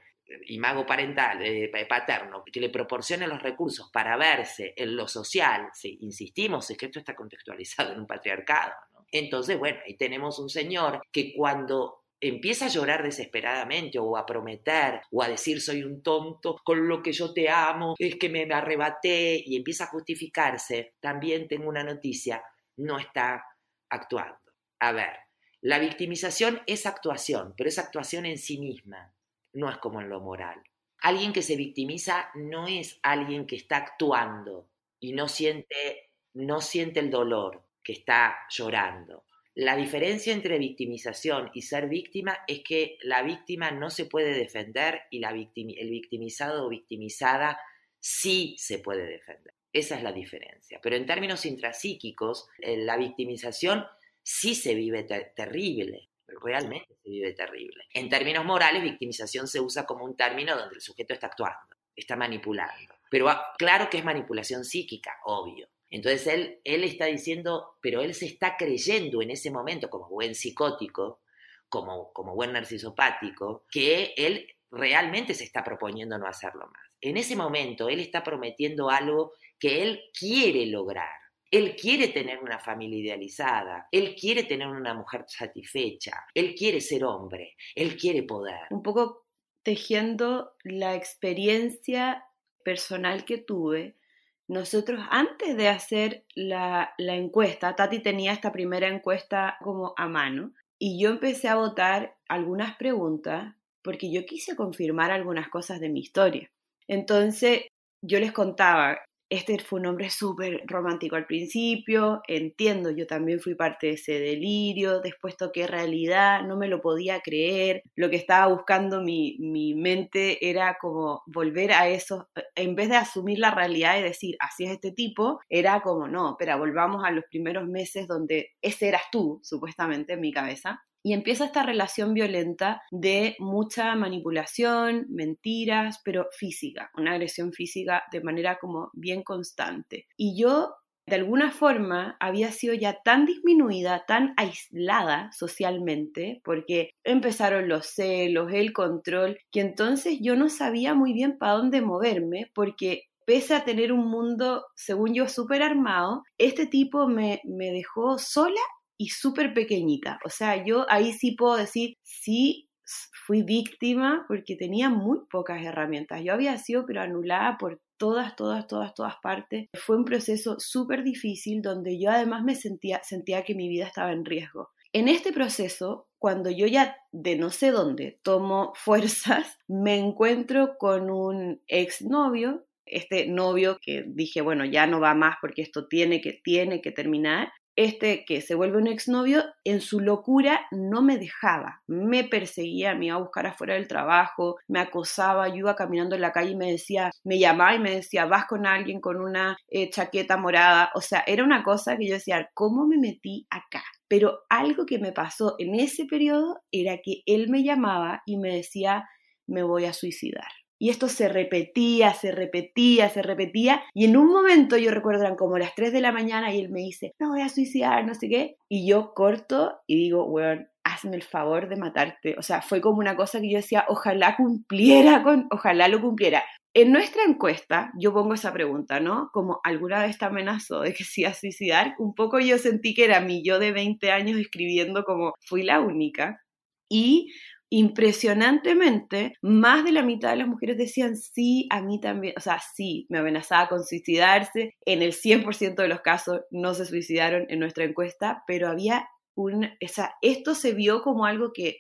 imago parental, eh, paterno, que le proporcione los recursos para verse en lo social, si insistimos, es que esto está contextualizado en un patriarcado, Entonces, bueno, ahí tenemos un señor que cuando empieza a llorar desesperadamente o a prometer o a decir soy un tonto, con lo que yo te amo, es que me arrebaté y empieza a justificarse, también tengo una noticia, no está actuando. A ver, la victimización es actuación, pero es actuación en sí misma, no es como en lo moral. Alguien que se victimiza no es alguien que está actuando y no siente, no siente el dolor, que está llorando. La diferencia entre victimización y ser víctima es que la víctima no se puede defender y la el victimizado o victimizada sí se puede defender. Esa es la diferencia. Pero en términos intrapsíquicos, eh, la victimización sí se vive terrible, realmente se vive terrible. En términos morales, victimización se usa como un término donde el sujeto está actuando, está manipulando. Pero claro que es manipulación psíquica, obvio. Entonces él, él está diciendo, pero él se está creyendo en ese momento como buen psicótico, como, como buen narcisopático, que él realmente se está proponiendo no hacerlo más. En ese momento, él está prometiendo algo que él quiere lograr. Él quiere tener una familia idealizada, él quiere tener una mujer satisfecha, él quiere ser hombre, él quiere poder. Un poco tejiendo la experiencia personal que tuve, nosotros antes de hacer la, encuesta, Tati tenía esta primera encuesta como a mano, y yo empecé a votar algunas preguntas porque yo quise confirmar algunas cosas de mi historia. Entonces, yo les contaba, este fue un hombre súper romántico al principio, entiendo, yo también fui parte de ese delirio, después toqué realidad, no me lo podía creer, lo que estaba buscando mi, mi mente era como volver a eso, en vez de asumir la realidad y decir, así es este tipo, era como, no, pero volvamos a los primeros meses donde ese eras tú, supuestamente, en mi cabeza. Y empieza esta relación violenta de mucha manipulación, mentiras, pero física, una agresión física de manera como bien constante. Y yo de alguna forma había sido ya tan disminuida, tan aislada socialmente, porque empezaron los celos, el control, que entonces yo no sabía muy bien para dónde moverme, porque pese a tener un mundo, según yo, súper armado, este tipo me, me dejó sola y súper pequeñita. O sea, yo ahí sí puedo decir, sí fui víctima porque tenía muy pocas herramientas. Yo había sido pero anulada por todas, todas, todas, todas partes. Fue un proceso súper difícil donde yo además me sentía, sentía que mi vida estaba en riesgo. En este proceso, cuando yo ya de no sé dónde tomo *laughs* fuerzas, me encuentro con un exnovio, este novio que dije, bueno, ya no va más porque esto tiene que, tiene que terminar, este que se vuelve un exnovio, en su locura no me dejaba, me perseguía, me iba a buscar afuera del trabajo, me acosaba, yo iba caminando en la calle y me decía, me llamaba y me decía, vas con alguien con una eh, chaqueta morada, o sea, era una cosa que yo decía, ¿cómo me metí acá? Pero algo que me pasó en ese periodo era que él me llamaba y me decía, me voy a suicidar. Y esto se repetía, se repetía, se repetía. Y en un momento yo recuerdo eran como las 3 de la mañana y él me dice, no voy a suicidar, no sé qué. Y yo corto y digo, weón, hazme el favor de matarte. O sea, fue como una cosa que yo decía, ojalá cumpliera *laughs* con, ojalá lo cumpliera. En nuestra encuesta, yo pongo esa pregunta, ¿no? Como alguna vez te amenazó de que se iba a suicidar. Un poco yo sentí que era mi yo de 20 años escribiendo como fui la única. Y impresionantemente, más de la mitad de las mujeres decían sí, a mí también, o sea, sí, me amenazaba con suicidarse. En el 100% de los casos no se suicidaron en nuestra encuesta, pero había un, o sea, esto se vio como algo que,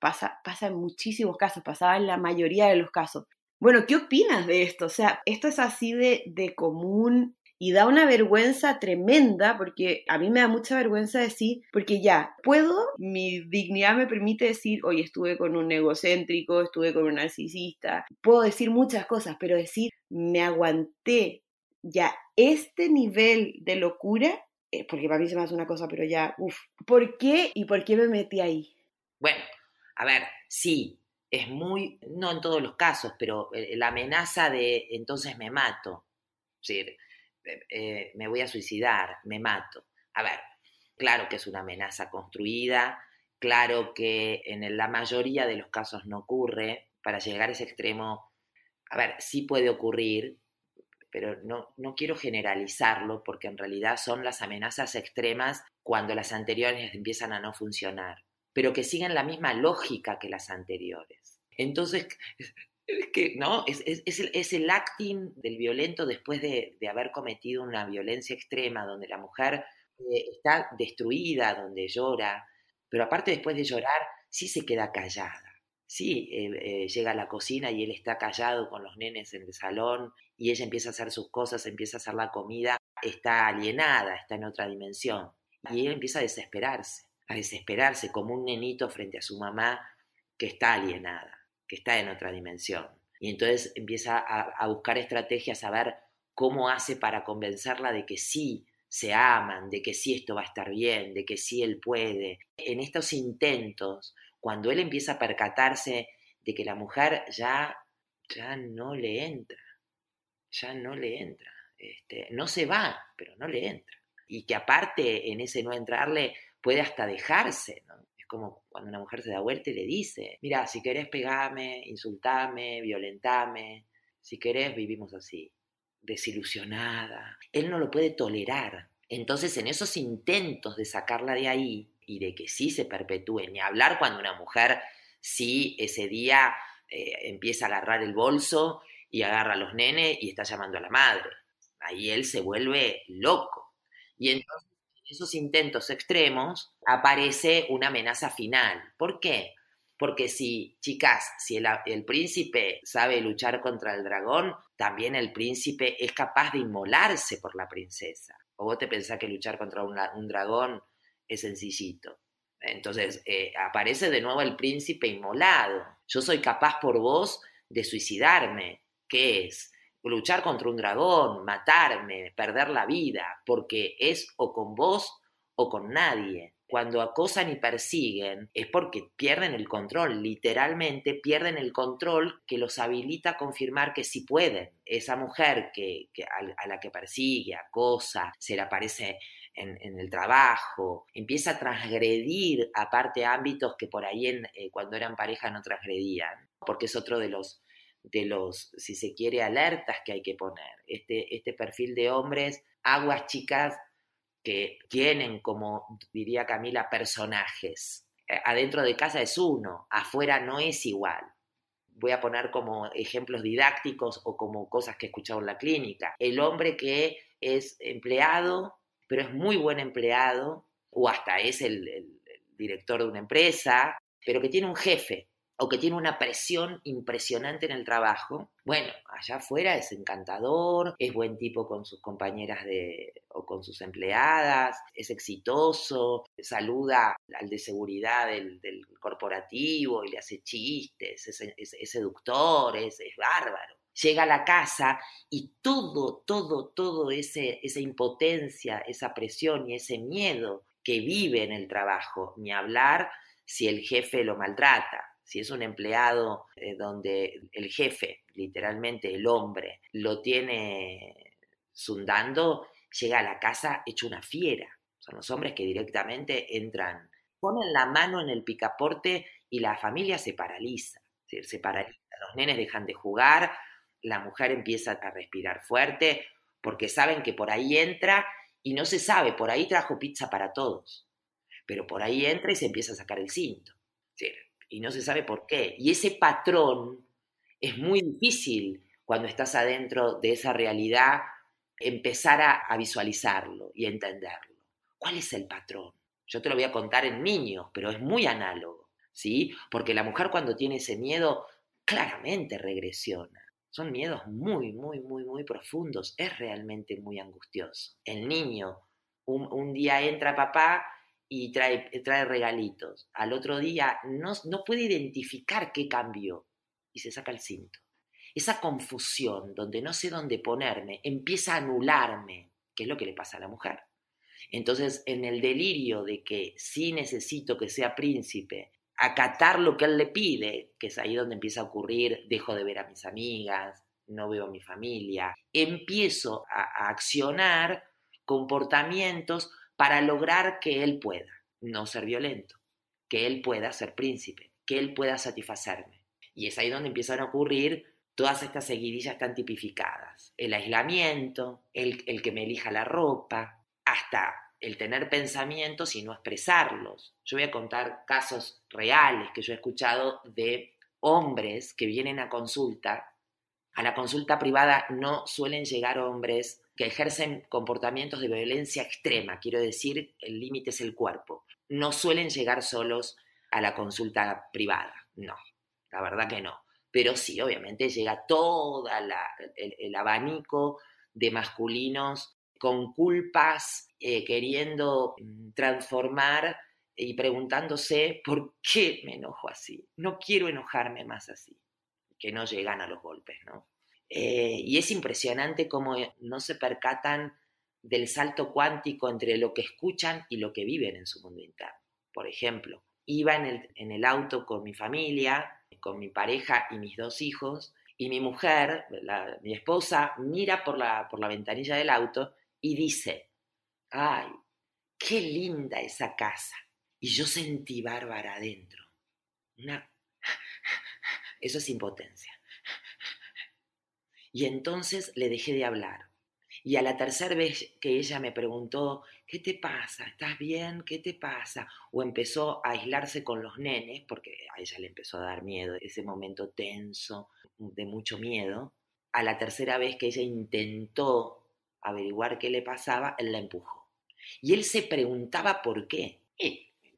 pasa, pasa en muchísimos casos, pasaba en la mayoría de los casos. Bueno, ¿qué opinas de esto? O sea, esto es así de, de común y da una vergüenza tremenda porque a mí me da mucha vergüenza decir, porque ya, puedo, mi dignidad me permite decir, hoy estuve con un egocéntrico, estuve con un narcisista, puedo decir muchas cosas, pero decir, me aguanté ya este nivel de locura, eh, porque para mí se me hace una cosa, pero ya, uff, ¿por qué y por qué me metí ahí? Bueno, a ver, sí, es muy, no en todos los casos, pero eh, la amenaza de entonces me mato. Sí, eh, me voy a suicidar, me mato. A ver, claro que es una amenaza construida, claro que en la mayoría de los casos no ocurre, para llegar a ese extremo, a ver, sí puede ocurrir, pero no, no quiero generalizarlo porque en realidad son las amenazas extremas cuando las anteriores empiezan a no funcionar, pero que siguen la misma lógica que las anteriores. Entonces, es que, ¿no? Es, es, el, acting del violento después de, haber cometido una violencia extrema, donde la mujer eh, está destruida, donde llora, pero aparte después de llorar, sí se queda callada. Sí, eh, eh, llega a la cocina y él está callado con los nenes en el salón y ella empieza a hacer sus cosas, empieza a hacer la comida, está alienada, está en otra dimensión. Y él empieza a desesperarse, a desesperarse como un nenito frente a su mamá que está alienada que está en otra dimensión. Y entonces empieza a, buscar estrategias, a ver cómo hace para convencerla de que sí se aman, de que sí esto va a estar bien, de que sí él puede. En estos intentos, cuando él empieza a percatarse de que la mujer ya, ya no le entra, ya no le entra, este, no se va, pero no le entra. Y que aparte en ese no entrarle puede hasta dejarse, ¿no? Como cuando una mujer se da vuelta y le dice, mira, si querés pegame, insultame, violentame, si querés vivimos así, desilusionada. Él no lo puede tolerar. Entonces en esos intentos de sacarla de ahí y de que sí se perpetúe, ni hablar cuando una mujer sí ese día eh, empieza a agarrar el bolso y agarra a los nenes y está llamando a la madre. Ahí él se vuelve loco. Y entonces en esos intentos extremos aparece una amenaza final. ¿Por qué? Porque si, chicas, si el, príncipe sabe luchar contra el dragón, también el príncipe es capaz de inmolarse por la princesa. ¿O vos te pensás que luchar contra un, dragón es sencillito? Entonces eh, aparece de nuevo el príncipe inmolado. Yo soy capaz por vos de suicidarme. ¿Qué es? Luchar contra un dragón, matarme, perder la vida, porque es o con vos o con nadie cuando acosan y persiguen es porque pierden el control, literalmente pierden el control que los habilita a confirmar que sí pueden. Esa mujer que, a, la que persigue, acosa, se le aparece en, el trabajo, empieza a transgredir aparte ámbitos que por ahí eh, cuando eran pareja no transgredían, porque es otro de los de los, si se quiere, alertas que hay que poner. Este, este perfil de hombres, aguas chicas, que tienen, como diría Camila, personajes. Eh, adentro de casa es uno, afuera no es igual. Voy a poner como ejemplos didácticos o como cosas que he escuchado en la clínica. El hombre que es empleado, pero es muy buen empleado, o hasta es el, el director de una empresa, pero que tiene un jefe o que tiene una presión impresionante en el trabajo, bueno, allá afuera es encantador, es buen tipo con sus compañeras de, o con sus empleadas, es exitoso, saluda al de seguridad del, corporativo y le hace chistes, es, seductor, es, bárbaro. Llega a la casa y todo, todo, todo ese, esa impotencia, esa presión y ese miedo que vive en el trabajo, ni hablar si el jefe lo maltrata, si es un empleado eh, donde el jefe, literalmente el hombre, lo tiene sundando, llega a la casa hecho una fiera. Son los hombres que directamente entran, ponen la mano en el picaporte y la familia se paraliza. Se paraliza. Los nenes dejan de jugar, la mujer empieza a respirar fuerte porque saben que por ahí entra y no se sabe, por ahí trajo pizza para todos, pero por ahí entra y se empieza a sacar el cinto y no se sabe por qué. Y ese patrón es muy difícil cuando estás adentro de esa realidad empezar a, visualizarlo y entenderlo. ¿Cuál es el patrón? Yo te lo voy a contar en niños, pero es muy análogo, ¿sí? Porque la mujer cuando tiene ese miedo claramente regresiona. Son miedos muy, muy, muy, muy profundos. Es realmente muy angustioso. El niño, un día entra papá y trae, trae regalitos. Al otro día no, no puede identificar qué cambió y se saca el cinto. Esa confusión donde no sé dónde ponerme empieza a anularme, que es lo que le pasa a la mujer. Entonces, en el delirio de que sí necesito que sea príncipe, acatar lo que él le pide, que es ahí donde empieza a ocurrir, dejo de ver a mis amigas, no veo a mi familia, empiezo a accionar comportamientos para lograr que él pueda no ser violento, que él pueda ser príncipe, que él pueda satisfacerme. Y es ahí donde empiezan a ocurrir todas estas seguidillas tan tipificadas. El aislamiento, el, el que me elija la ropa, hasta el tener pensamientos y no expresarlos. Yo voy a contar casos reales que yo he escuchado de hombres que vienen a consulta. A la consulta privada no suelen llegar hombres que ejercen comportamientos de violencia extrema, quiero decir, el límite es el cuerpo. No suelen llegar solos a la consulta privada, no, la verdad que no. Pero sí, obviamente llega todo el, abanico de masculinos con culpas, eh, queriendo mm, transformar y preguntándose por qué me enojo así. No quiero enojarme más así, que no llegan a los golpes, ¿no? Eh, y es impresionante cómo no se percatan del salto cuántico entre lo que escuchan y lo que viven en su mundo interno. Por ejemplo, iba en el, auto con mi familia, con mi pareja y mis dos hijos, y mi mujer, mi esposa, mira por la, por la ventanilla del auto y dice, ay, qué linda esa casa. Y yo sentí Bárbara adentro. *laughs* Eso es impotencia. Y entonces le dejé de hablar. Y a la tercera vez que ella me preguntó, ¿qué te pasa? ¿Estás bien? ¿Qué te pasa? O empezó a aislarse con los nenes, porque a ella le empezó a dar miedo, ese momento tenso, de mucho miedo. A la tercera vez que ella intentó averiguar qué le pasaba, él la empujó. Y él se preguntaba por qué.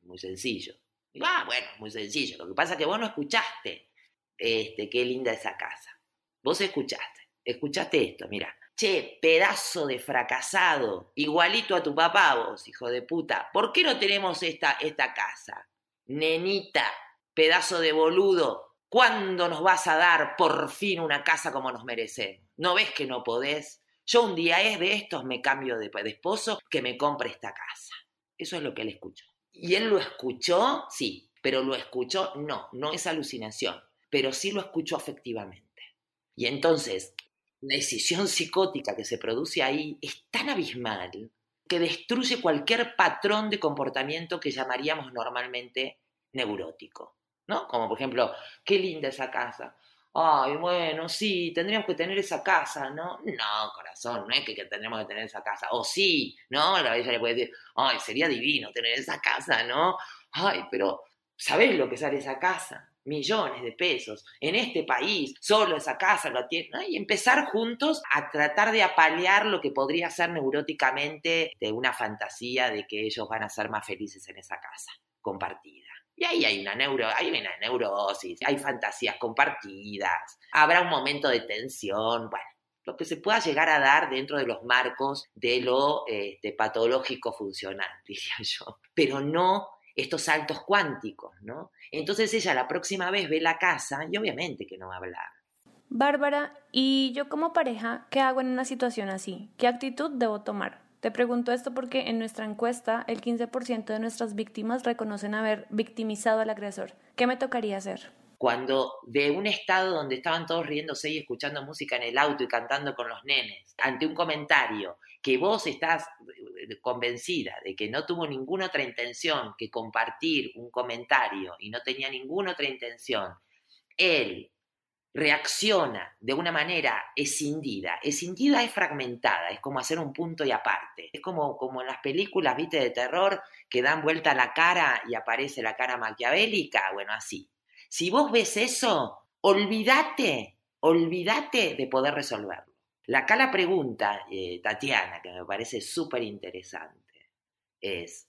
Muy sencillo. ah, bueno, muy sencillo. Lo que pasa es que vos no escuchaste este, qué linda esa casa. Vos escuchaste. Escuchaste esto, mira. Che, pedazo de fracasado, igualito a tu papá vos, hijo de puta. ¿Por qué no tenemos esta, esta casa? Nenita, pedazo de boludo, ¿cuándo nos vas a dar por fin una casa como nos merecemos? ¿No ves que no podés? Yo un día es de estos me cambio de, de esposo que me compre esta casa. Eso es lo que él escuchó. ¿Y él lo escuchó? Sí, pero lo escuchó, no, no es alucinación, pero sí lo escuchó afectivamente. Y entonces, la decisión psicótica que se produce ahí es tan abismal que destruye cualquier patrón de comportamiento que llamaríamos normalmente neurótico, ¿no? Como por ejemplo, qué linda esa casa. Ay, bueno, sí, tendríamos que tener esa casa, ¿no? No, corazón, no es que, tendríamos que tener esa casa. O sí, ¿no? La ella le puede decir, ay, sería divino tener esa casa, ¿no? Ay, pero ¿sabés lo que sale esa casa? Millones de pesos en este país, solo esa casa lo tiene, y empezar juntos a tratar de apalear lo que podría ser neuróticamente de una fantasía de que ellos van a ser más felices en esa casa compartida. Y ahí hay una, neuro, hay una neurosis, hay fantasías compartidas, habrá un momento de tensión, bueno, lo que se pueda llegar a dar dentro de los marcos de lo este, patológico funcional, *laughs* diría yo, pero no estos saltos cuánticos, ¿no? Entonces ella la próxima vez ve la casa y obviamente que no va a hablar. Bárbara, ¿y yo como pareja qué hago en una situación así? ¿Qué actitud debo tomar? Te pregunto esto porque en nuestra encuesta el 15% de nuestras víctimas reconocen haber victimizado al agresor. ¿Qué me tocaría hacer? Cuando de un estado donde estaban todos riéndose y escuchando música en el auto y cantando con los nenes, ante un comentario que vos estás convencida de que no tuvo ninguna otra intención que compartir un comentario y no tenía ninguna otra intención, él reacciona de una manera escindida. Escindida es fragmentada, es como hacer un punto y aparte. Es como, como en las películas, viste, de terror, que dan vuelta la cara y aparece la cara maquiavélica. Bueno, así. Si vos ves eso, olvídate, olvídate de poder resolverlo. Acá la pregunta, eh, Tatiana, que me parece súper interesante, es,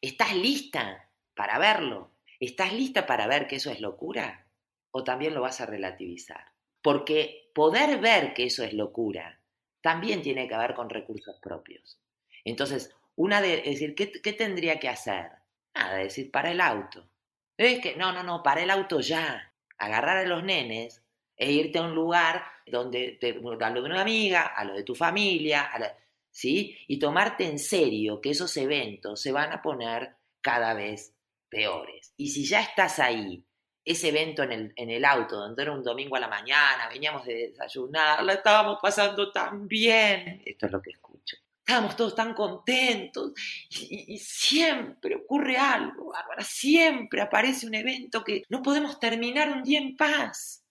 ¿estás lista para verlo? ¿Estás lista para ver que eso es locura? ¿O también lo vas a relativizar? Porque poder ver que eso es locura también tiene que ver con recursos propios. Entonces, una de decir, ¿qué, ¿qué, tendría que hacer? Nada, decir, para el auto. Es que, no, no, no, para el auto ya. Agarrar a los nenes e irte a un lugar donde te, a lo de una amiga, a lo de tu familia, ¿sí? Y tomarte en serio que esos eventos se van a poner cada vez peores. Y si ya estás ahí, ese evento en el, en el auto, donde era un domingo a la mañana, veníamos de desayunar, la estábamos pasando tan bien, esto es lo que escucho. Estábamos todos tan contentos y, y siempre ocurre algo, Bárbara, siempre aparece un evento que no podemos terminar un día en paz.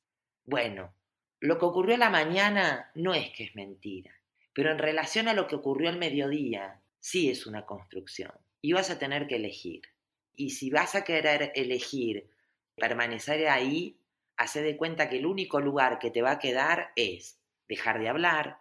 Bueno, lo que ocurrió a la mañana no es que es mentira, pero en relación a lo que ocurrió al mediodía, sí es una construcción. Y vas a tener que elegir. Y si vas a querer elegir permanecer ahí, hace de cuenta que el único lugar que te va a quedar es dejar de hablar,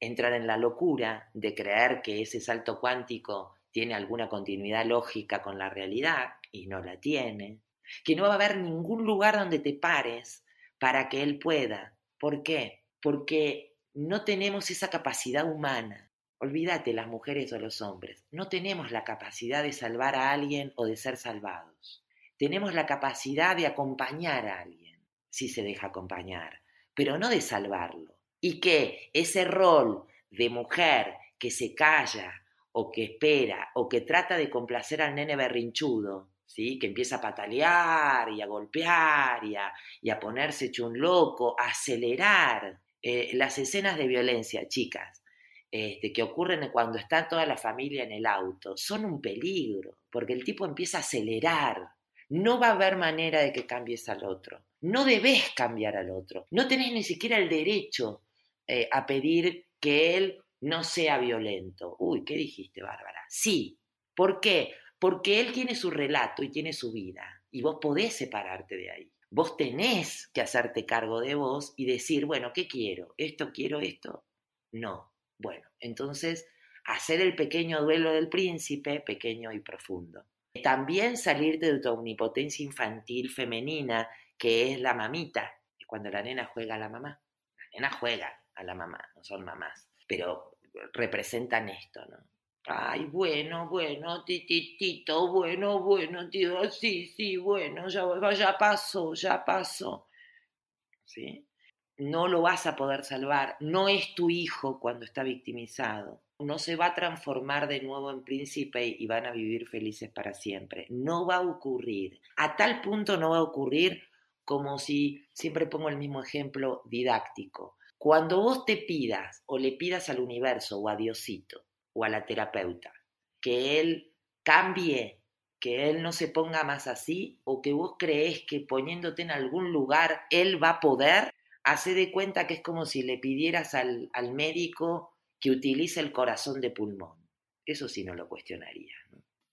entrar en la locura de creer que ese salto cuántico tiene alguna continuidad lógica con la realidad y no la tiene, que no va a haber ningún lugar donde te pares para que Él pueda. ¿Por qué? Porque no tenemos esa capacidad humana. Olvídate las mujeres o los hombres. No tenemos la capacidad de salvar a alguien o de ser salvados. Tenemos la capacidad de acompañar a alguien, si se deja acompañar, pero no de salvarlo. Y que ese rol de mujer que se calla o que espera o que trata de complacer al nene berrinchudo, ¿sí? que empieza a patalear y a golpear y a, ponerse hecho un loco, a acelerar. Eh, las escenas de violencia, chicas, este, que ocurren cuando está toda la familia en el auto, son un peligro, porque el tipo empieza a acelerar. No va a haber manera de que cambies al otro. No debes cambiar al otro. No tenés ni siquiera el derecho eh, a pedir que él no sea violento. Uy, ¿qué dijiste, Bárbara? Sí. ¿Por qué? Porque él tiene su relato y tiene su vida. Y vos podés separarte de ahí. Vos tenés que hacerte cargo de vos y decir, bueno, ¿qué quiero? ¿Esto quiero esto? No. Bueno, entonces hacer el pequeño duelo del príncipe, pequeño y profundo. También salirte de tu omnipotencia infantil femenina, que es la mamita, cuando la nena juega a la mamá. La nena juega a la mamá, no son mamás, pero representan esto, ¿no? Ay, bueno, bueno, tititito, bueno, bueno, tío, sí, sí, bueno, ya, ya pasó, ya pasó. ¿Sí? No lo vas a poder salvar, no es tu hijo cuando está victimizado, no se va a transformar de nuevo en príncipe y van a vivir felices para siempre. No va a ocurrir. A tal punto no va a ocurrir como si, siempre pongo el mismo ejemplo didáctico, cuando vos te pidas o le pidas al universo o a Diosito o a la terapeuta que él cambie, que él no se ponga más así o que vos crees que poniéndote en algún lugar él va a poder, hace de cuenta que es como si le pidieras al, al médico que utilice el corazón de pulmón. Eso sí no lo cuestionaría.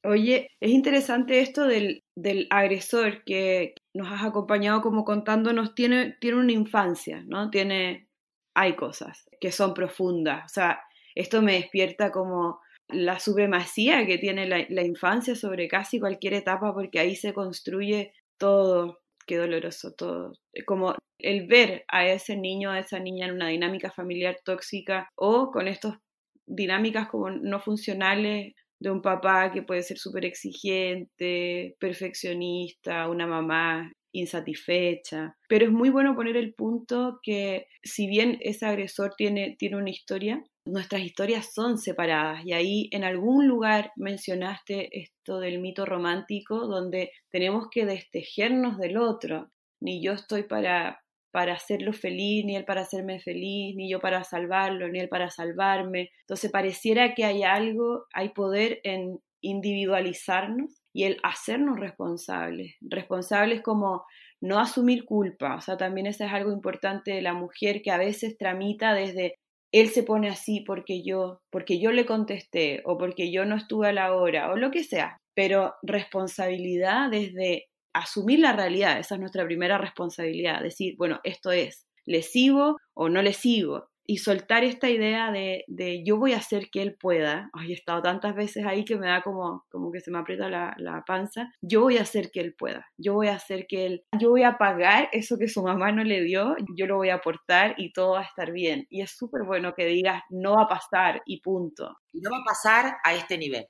Oye, es interesante esto del, del, agresor que nos has acompañado como contándonos, tiene, tiene una infancia, ¿no? Tiene, hay cosas que son profundas. O sea, esto me despierta como la supremacía que tiene la, infancia sobre casi cualquier etapa porque ahí se construye todo. Qué doloroso todo. Como el ver a ese niño, a esa niña en una dinámica familiar tóxica o con estas dinámicas como no funcionales de un papá que puede ser súper exigente, perfeccionista, una mamá insatisfecha. Pero es muy bueno poner el punto que si bien ese agresor tiene, tiene una historia, nuestras historias son separadas y ahí en algún lugar mencionaste esto del mito romántico donde tenemos que destejernos del otro. Ni yo estoy para, para hacerlo feliz, ni él para hacerme feliz, ni yo para salvarlo, ni él para salvarme. Entonces pareciera que hay algo, hay poder en individualizarnos y el hacernos responsables. Responsables como no asumir culpa, o sea, también eso es algo importante de la mujer que a veces tramita desde él se pone así porque yo, porque yo le contesté o porque yo no estuve a la hora o lo que sea, pero responsabilidad desde asumir la realidad, esa es nuestra primera responsabilidad, decir, bueno, esto es, le sigo o no le sigo, y soltar esta idea de, de, yo voy a hacer que él pueda, ay, he estado tantas veces ahí que me da como, como que se me aprieta la, la, panza, yo voy a hacer que él pueda, yo voy a hacer que él, yo voy a pagar eso que su mamá no le dio, yo lo voy a aportar y todo va a estar bien. Y es súper bueno que digas, no va a pasar y punto. No va a pasar a este nivel.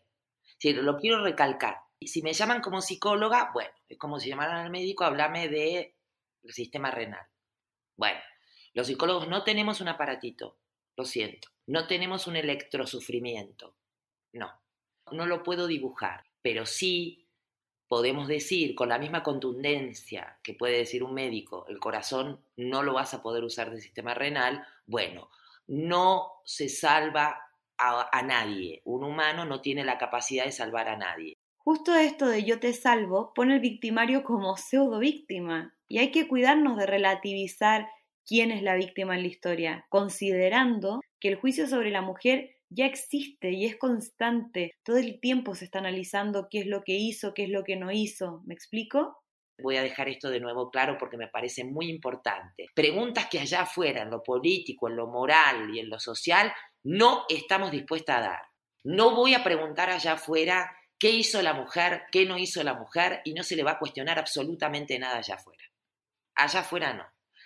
Sí, lo quiero recalcar. Y si me llaman como psicóloga, bueno, es como si llamaran al médico, háblame del sistema renal. Bueno, los psicólogos no tenemos un aparatito, lo siento. No tenemos un electrosufrimiento. No, no lo puedo dibujar, pero sí podemos decir con la misma contundencia que puede decir un médico, el corazón no lo vas a poder usar del sistema renal, bueno, no se salva a, nadie. Un humano no tiene la capacidad de salvar a nadie. Justo esto de yo te salvo pone el victimario como pseudo víctima y hay que cuidarnos de relativizar quién es la víctima en la historia, considerando que el juicio sobre la mujer ya existe y es constante. Todo el tiempo se está analizando qué es lo que hizo, qué es lo que no hizo. ¿Me explico? Voy a dejar esto de nuevo claro porque me parece muy importante. Preguntas que allá afuera, en lo político, en lo moral y en lo social, no estamos dispuestas a dar. No voy a preguntar allá afuera qué hizo la mujer, qué no hizo la mujer y no se le va a cuestionar absolutamente nada allá afuera. Allá afuera no.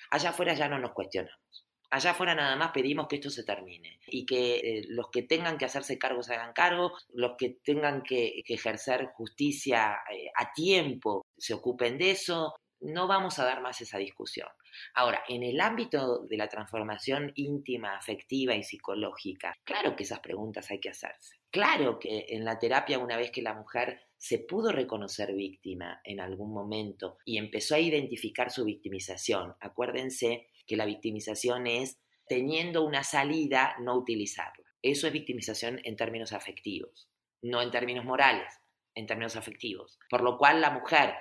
Allá afuera ya no nos cuestionamos. Allá afuera nada más pedimos que esto se termine y que eh, los que tengan que hacerse cargo se hagan cargo, los que tengan que, ejercer justicia eh, a tiempo se ocupen de eso. No vamos a dar más esa discusión. Ahora, en el ámbito de la transformación íntima, afectiva y psicológica, claro que esas preguntas hay que hacerse. Claro que en la terapia, una vez que la mujer se pudo reconocer víctima en algún momento y empezó a identificar su victimización. Acuérdense que la victimización es teniendo una salida, no utilizarla. Eso es victimización en términos afectivos, no en términos morales. en términos afectivos. Por lo cual la mujer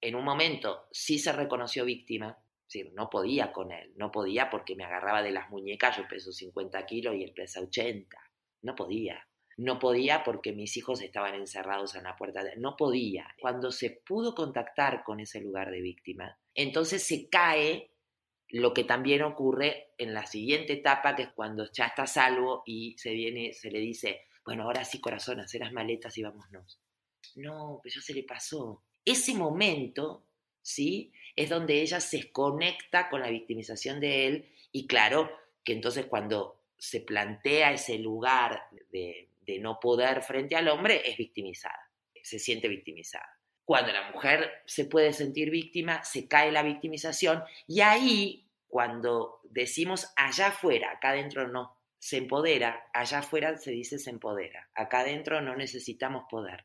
en un momento sí se reconoció víctima, decir, no podía con él, no podía porque me agarraba de las muñecas, yo peso 50 kilos y él pesa 80, no podía. No podía porque mis hijos estaban encerrados en la puerta. No podía. Cuando se pudo contactar con ese lugar de víctima, entonces se cae lo que también ocurre en la siguiente etapa, que es cuando ya está salvo y se viene, se le dice, bueno, ahora sí, corazón, hacer las maletas y vámonos. No, pues ya se le pasó. Ese momento, ¿sí? Es donde ella se conecta con la victimización de él y claro que entonces cuando se plantea ese lugar de, de no poder frente al hombre, es victimizada, se siente victimizada. Cuando la mujer se puede sentir víctima, se cae la victimización y ahí, cuando decimos allá afuera, acá adentro no, se empodera, allá afuera se dice se empodera, acá adentro no necesitamos poder.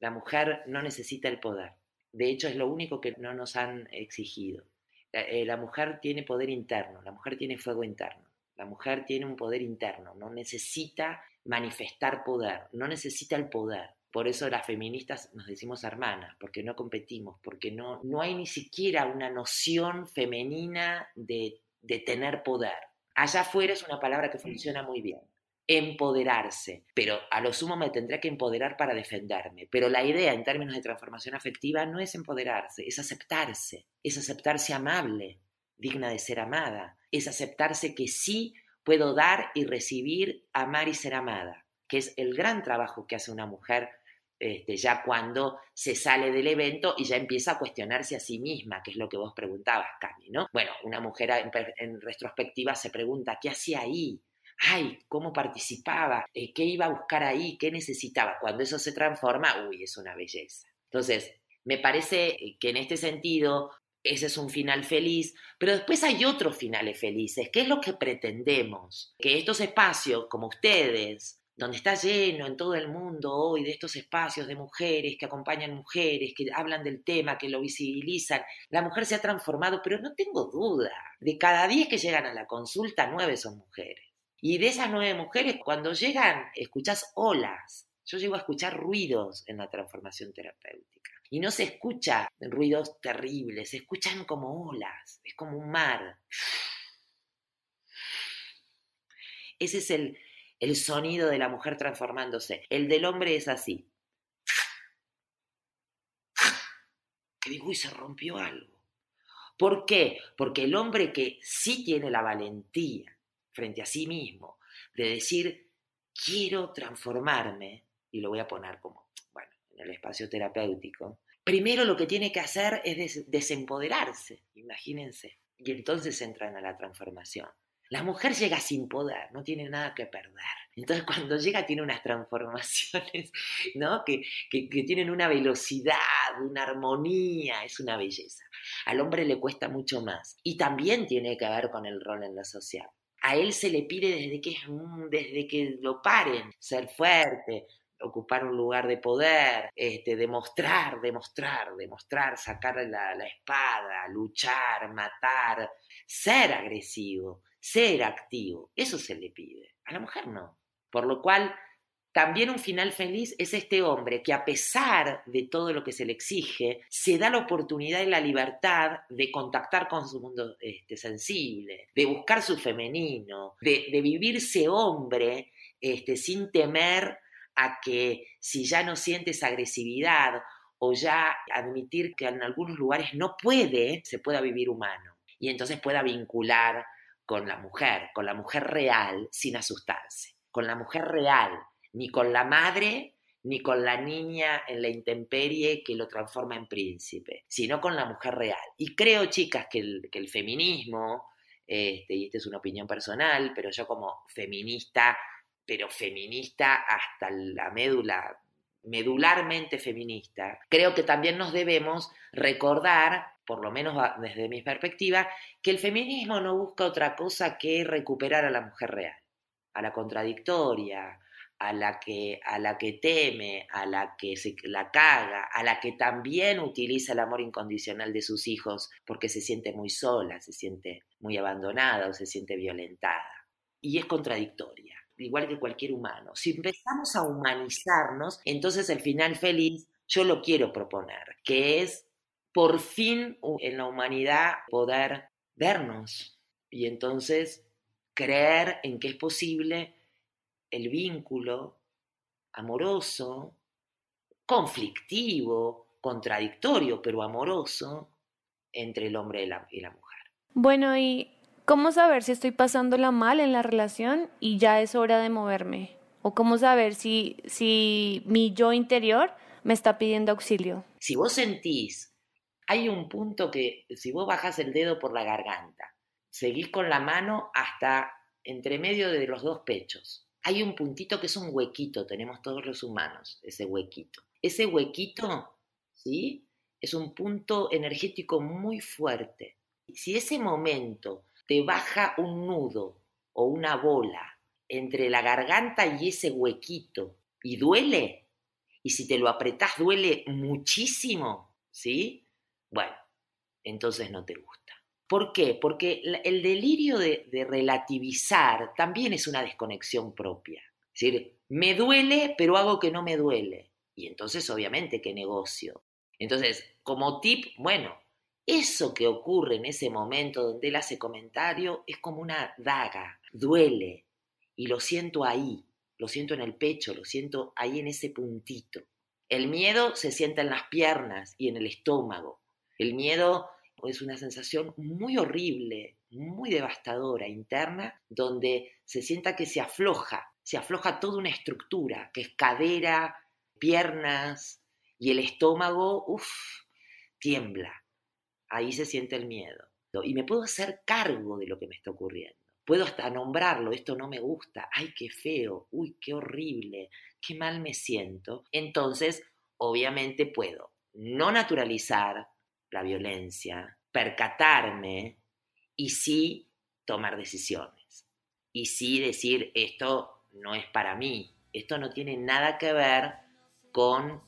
La mujer no necesita el poder. De hecho, es lo único que no nos han exigido. La, eh, la mujer tiene poder interno, la mujer tiene fuego interno, la mujer tiene un poder interno, no necesita manifestar poder, no necesita el poder. Por eso las feministas nos decimos hermanas, porque no competimos, porque no, no hay ni siquiera una noción femenina de, de tener poder. Allá afuera es una palabra que funciona muy bien. Empoderarse, pero a lo sumo me tendré que empoderar para defenderme. Pero la idea en términos de transformación afectiva no es empoderarse, es aceptarse, es aceptarse amable, digna de ser amada, es aceptarse que sí puedo dar y recibir, amar y ser amada, que es el gran trabajo que hace una mujer este, ya cuando se sale del evento y ya empieza a cuestionarse a sí misma, que es lo que vos preguntabas, Cami, ¿no? Bueno, una mujer en, retrospectiva se pregunta, ¿qué hacía ahí? Ay, cómo participaba, eh, qué iba a buscar ahí, qué necesitaba. Cuando eso se transforma, uy, es una belleza. Entonces, me parece que en este sentido ese es un final feliz, pero después hay otros finales felices. ¿Qué es lo que pretendemos? Que estos espacios, como ustedes, donde está lleno en todo el mundo hoy de estos espacios de mujeres que acompañan mujeres, que hablan del tema, que lo visibilizan, la mujer se ha transformado, pero no tengo duda, de cada diez que llegan a la consulta, nueve son mujeres. Y de esas nueve mujeres, cuando llegan, escuchás olas. Yo llego a escuchar ruidos en la transformación terapéutica. Y no se escucha ruidos terribles, se escuchan como olas, es como un mar. Ese es el, el sonido de la mujer transformándose. El del hombre es así. Que digo, uy, se rompió algo. ¿Por qué? Porque el hombre que sí tiene la valentía frente a sí mismo de decir, quiero transformarme, y lo voy a poner como en el espacio terapéutico, primero lo que tiene que hacer es desempoderarse, imagínense, y entonces entran a la transformación. La mujer llega sin poder, no tiene nada que perder. Entonces cuando llega tiene unas transformaciones, *laughs* ¿no? Que, que, tienen una velocidad, una armonía, es una belleza. Al hombre le cuesta mucho más. Y también tiene que ver con el rol en la social. A él se le pide desde que, desde que lo paren, ser fuerte, ocupar un lugar de poder, este, demostrar, demostrar, demostrar, sacar la, espada, luchar, matar, ser agresivo, ser activo. Eso se le pide. A la mujer no. Por lo cual, también un final feliz es este hombre que a pesar de todo lo que se le exige, se da la oportunidad y la libertad de contactar con su mundo este, sensible, de buscar su femenino, de, de vivirse hombre este, sin temer a que si ya no sientes agresividad o ya admitir que en algunos lugares no puede, se pueda vivir humano y entonces pueda vincular con la mujer, con la mujer real sin asustarse, con la mujer real, ni con la madre ni con la niña en la intemperie que lo transforma en príncipe, sino con la mujer real. Y creo, chicas, que el, que el feminismo, este, y esta es una opinión personal, pero yo como feminista pero feminista hasta la médula, medularmente feminista, creo que también nos debemos recordar, por lo menos desde mi perspectiva, que el feminismo no busca otra cosa que recuperar a la mujer real, a la contradictoria, a la que, a la que teme, a la que se la caga, a la que también utiliza el amor incondicional de sus hijos porque se siente muy sola, se siente muy abandonada o se siente violentada. Y es contradictoria igual que cualquier humano. Si empezamos a humanizarnos, entonces el final feliz yo lo quiero proponer, que es por fin en la humanidad poder vernos y entonces creer en que es posible el vínculo amoroso, conflictivo, contradictorio, pero amoroso entre el hombre y la, mujer. Bueno, ¿y cómo saber si estoy pasándola mal en la relación y ya es hora de moverme? ¿O cómo saber si, si mi yo interior me está pidiendo auxilio? Si vos sentís, hay un punto que si vos bajas el dedo por la garganta, seguís con la mano hasta entre medio de los dos pechos. Hay un puntito que es un huequito, tenemos todos los humanos, ese huequito. Ese huequito, ¿sí? Es un punto energético muy fuerte. Si ese momento te baja un nudo o una bola entre la garganta y ese huequito y duele, y si te lo apretás duele muchísimo, ¿sí? Bueno, entonces no te gusta. ¿Por qué? Porque el delirio de, relativizar también es una desconexión propia. Es decir, me duele, pero hago que no me duele. Y entonces, obviamente, ¿qué negocio? Entonces, como tip, bueno, eso que ocurre en ese momento donde él hace comentario es como una daga, duele, y lo siento ahí, lo siento en el pecho, lo siento ahí en ese puntito. El miedo se sienta en las piernas y en el estómago. El miedo es una sensación muy horrible, muy devastadora interna, donde se sienta que se afloja, se afloja toda una estructura, que es cadera, piernas y el estómago, uff, tiembla. Ahí se siente el miedo. Y me puedo hacer cargo de lo que me está ocurriendo. Puedo hasta nombrarlo, esto no me gusta, ay, qué feo, uy, qué horrible, qué mal me siento. Entonces, obviamente puedo no naturalizar la violencia, percatarme y sí tomar decisiones. Y sí decir, esto no es para mí, esto no tiene nada que ver con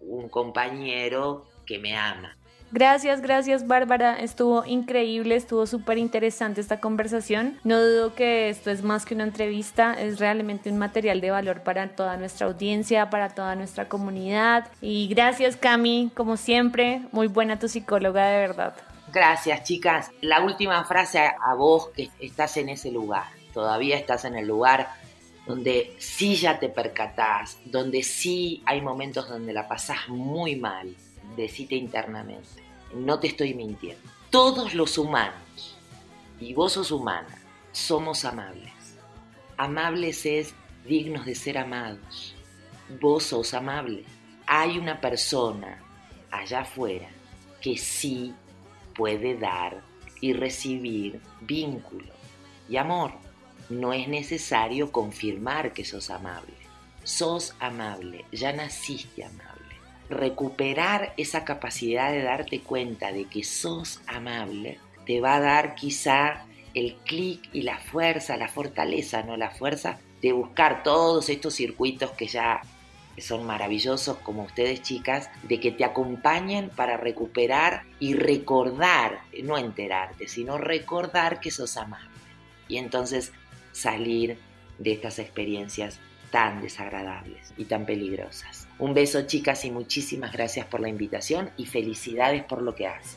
un compañero que me ama. Gracias, gracias Bárbara, estuvo increíble, estuvo súper interesante esta conversación. No dudo que esto es más que una entrevista, es realmente un material de valor para toda nuestra audiencia, para toda nuestra comunidad. Y gracias Cami, como siempre, muy buena tu psicóloga de verdad. Gracias chicas. La última frase a vos que estás en ese lugar, todavía estás en el lugar donde sí ya te percatás, donde sí hay momentos donde la pasás muy mal decite internamente, no te estoy mintiendo. Todos los humanos, y vos sos humana, somos amables. Amables es dignos de ser amados. Vos sos amable. Hay una persona allá afuera que sí puede dar y recibir vínculo y amor. No es necesario confirmar que sos amable. Sos amable, ya naciste amable recuperar esa capacidad de darte cuenta de que sos amable te va a dar quizá el clic y la fuerza, la fortaleza, no la fuerza de buscar todos estos circuitos que ya son maravillosos como ustedes chicas, de que te acompañen para recuperar y recordar, no enterarte, sino recordar que sos amable. Y entonces salir de estas experiencias tan desagradables y tan peligrosas. Un beso chicas y muchísimas gracias por la invitación y felicidades por lo que haces.